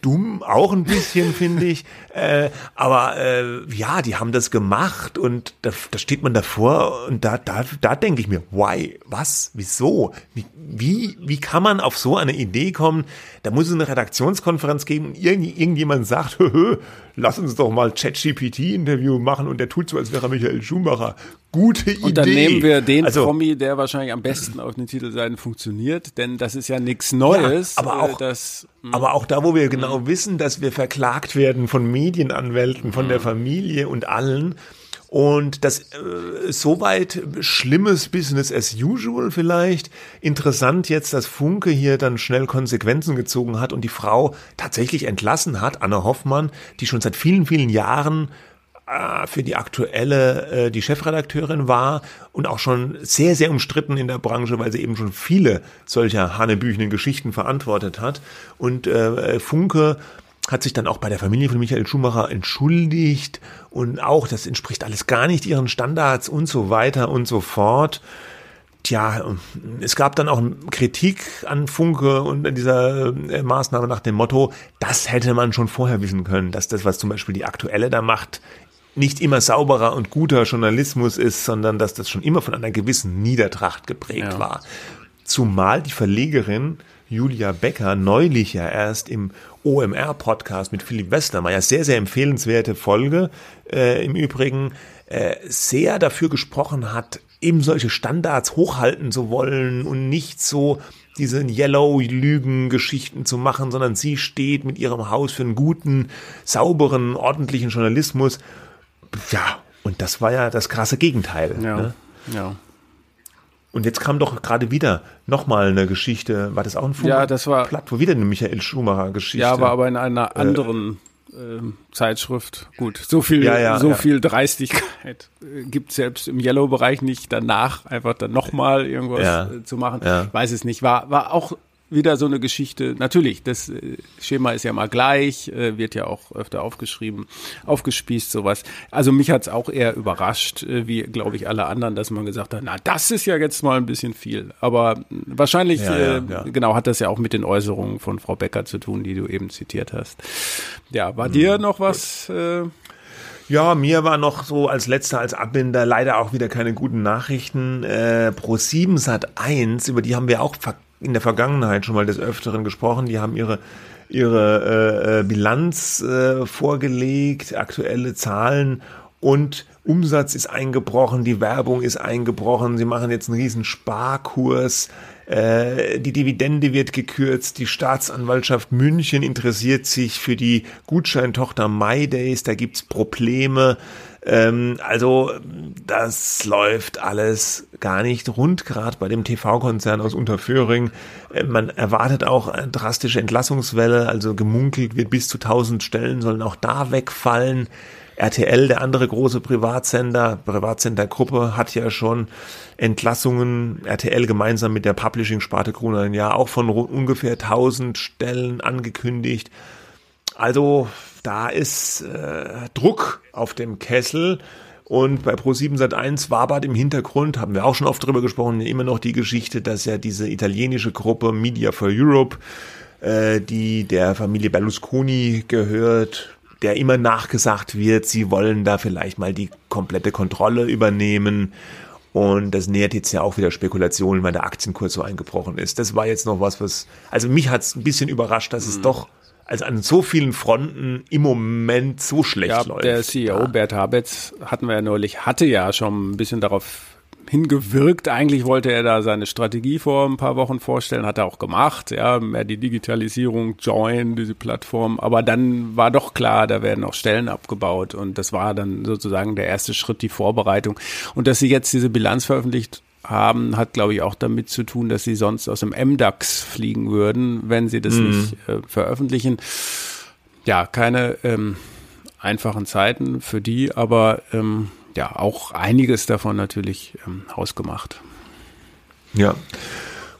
dumm auch ein bisschen, finde ich. Äh, aber äh, ja, die haben das gemacht und da, da steht man davor und da, da, da denke ich mir, why, was, wieso, wie, wie, wie kann man auf so eine Idee kommen? Da muss es eine Redaktionskonferenz geben und irgend, irgendjemand sagt, lass uns doch mal ChatGPT-Interview machen und der tut so, als wäre Michael Schumacher. Gute Idee. Und dann nehmen wir den also, Promi, der wahrscheinlich am besten auf den Titelseiten funktioniert, denn das ist ja nichts Neues. Ja, aber auch, äh, das, aber auch da, wo wir genau wissen, dass wir verklagt werden von Medienanwälten, von der Familie und allen, und das äh, soweit schlimmes Business as usual vielleicht. Interessant jetzt, dass Funke hier dann schnell Konsequenzen gezogen hat und die Frau tatsächlich entlassen hat, Anne Hoffmann, die schon seit vielen, vielen Jahren äh, für die aktuelle äh, die Chefredakteurin war und auch schon sehr, sehr umstritten in der Branche, weil sie eben schon viele solcher hanebüchenen Geschichten verantwortet hat. Und äh, Funke hat sich dann auch bei der Familie von Michael Schumacher entschuldigt und auch, das entspricht alles gar nicht ihren Standards und so weiter und so fort. Tja, es gab dann auch Kritik an Funke und an dieser äh, Maßnahme nach dem Motto, das hätte man schon vorher wissen können, dass das, was zum Beispiel die Aktuelle da macht, nicht immer sauberer und guter Journalismus ist, sondern dass das schon immer von einer gewissen Niedertracht geprägt ja. war. Zumal die Verlegerin Julia Becker neulich ja erst im OMR-Podcast mit Philipp Westermeier, sehr, sehr empfehlenswerte Folge äh, im Übrigen, äh, sehr dafür gesprochen hat, eben solche Standards hochhalten zu wollen und nicht so diese Yellow-Lügen-Geschichten zu machen, sondern sie steht mit ihrem Haus für einen guten, sauberen, ordentlichen Journalismus. Ja, und das war ja das krasse Gegenteil. Ja, ne? ja. Und jetzt kam doch gerade wieder nochmal eine Geschichte, war das auch ein Funk? Ja, das war. Platt, wo wieder eine Michael Schumacher Geschichte. Ja, war aber in einer äh, anderen äh, Zeitschrift. Gut, so viel, ja, ja, so ja. viel Dreistigkeit äh, gibt selbst im Yellow-Bereich nicht danach einfach dann nochmal irgendwas äh, zu machen. Weiß es nicht. War, war auch wieder so eine Geschichte. Natürlich, das äh, Schema ist ja mal gleich, äh, wird ja auch öfter aufgeschrieben, aufgespießt, sowas. Also mich hat's auch eher überrascht, äh, wie glaube ich alle anderen, dass man gesagt hat, na, das ist ja jetzt mal ein bisschen viel. Aber wahrscheinlich, ja, ja, ja. genau, hat das ja auch mit den Äußerungen von Frau Becker zu tun, die du eben zitiert hast. Ja, war mhm. dir noch was? Äh, ja, mir war noch so als letzter, als Abbinder leider auch wieder keine guten Nachrichten. Äh, Pro 7 Sat 1, über die haben wir auch in der Vergangenheit schon mal des Öfteren gesprochen. Die haben ihre ihre äh, äh, Bilanz äh, vorgelegt, aktuelle Zahlen. Und Umsatz ist eingebrochen, die Werbung ist eingebrochen, sie machen jetzt einen riesen Sparkurs, äh, die Dividende wird gekürzt, die Staatsanwaltschaft München interessiert sich für die Gutscheintochter MyDays, da gibt's Probleme. Ähm, also das läuft alles gar nicht rund, gerade bei dem TV-Konzern aus Unterföhring. Äh, man erwartet auch eine drastische Entlassungswelle, also gemunkelt wird bis zu 1000 Stellen sollen auch da wegfallen. RTL, der andere große Privatsender, Privatsendergruppe, hat ja schon Entlassungen, RTL gemeinsam mit der Publishing-Sparte Krone ein Jahr auch von ungefähr 1000 Stellen angekündigt. Also da ist äh, Druck auf dem Kessel. Und bei Pro7 Sat1 war aber im Hintergrund, haben wir auch schon oft drüber gesprochen, immer noch die Geschichte, dass ja diese italienische Gruppe Media for Europe, äh, die der Familie Berlusconi gehört, der immer nachgesagt wird, sie wollen da vielleicht mal die komplette Kontrolle übernehmen. Und das nähert jetzt ja auch wieder Spekulationen, weil der Aktienkurs so eingebrochen ist. Das war jetzt noch was, was, also mich hat es ein bisschen überrascht, dass mhm. es doch also an so vielen Fronten im Moment so schlecht ja, läuft. Der CEO ja. Bert Habetz hatten wir ja neulich, hatte ja schon ein bisschen darauf hingewirkt. Eigentlich wollte er da seine Strategie vor ein paar Wochen vorstellen, hat er auch gemacht, ja, mehr die Digitalisierung, Join, diese Plattform. Aber dann war doch klar, da werden auch Stellen abgebaut und das war dann sozusagen der erste Schritt, die Vorbereitung. Und dass sie jetzt diese Bilanz veröffentlicht haben, hat, glaube ich, auch damit zu tun, dass sie sonst aus dem MDAX fliegen würden, wenn sie das mhm. nicht äh, veröffentlichen. Ja, keine ähm, einfachen Zeiten für die, aber ähm, ja, auch einiges davon natürlich ähm, hausgemacht. Ja.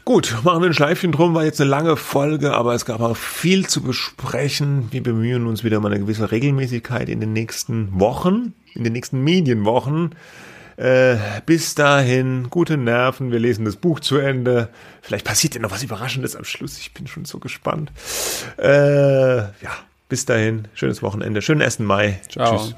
Gut, machen wir ein Schleifchen drum, war jetzt eine lange Folge, aber es gab auch viel zu besprechen. Wir bemühen uns wieder mal eine gewisse Regelmäßigkeit in den nächsten Wochen, in den nächsten Medienwochen. Äh, bis dahin, gute Nerven, wir lesen das Buch zu Ende. Vielleicht passiert ja noch was Überraschendes am Schluss, ich bin schon so gespannt. Äh, ja, bis dahin, schönes Wochenende, schönen 1. Mai. Ciao. Tschüss.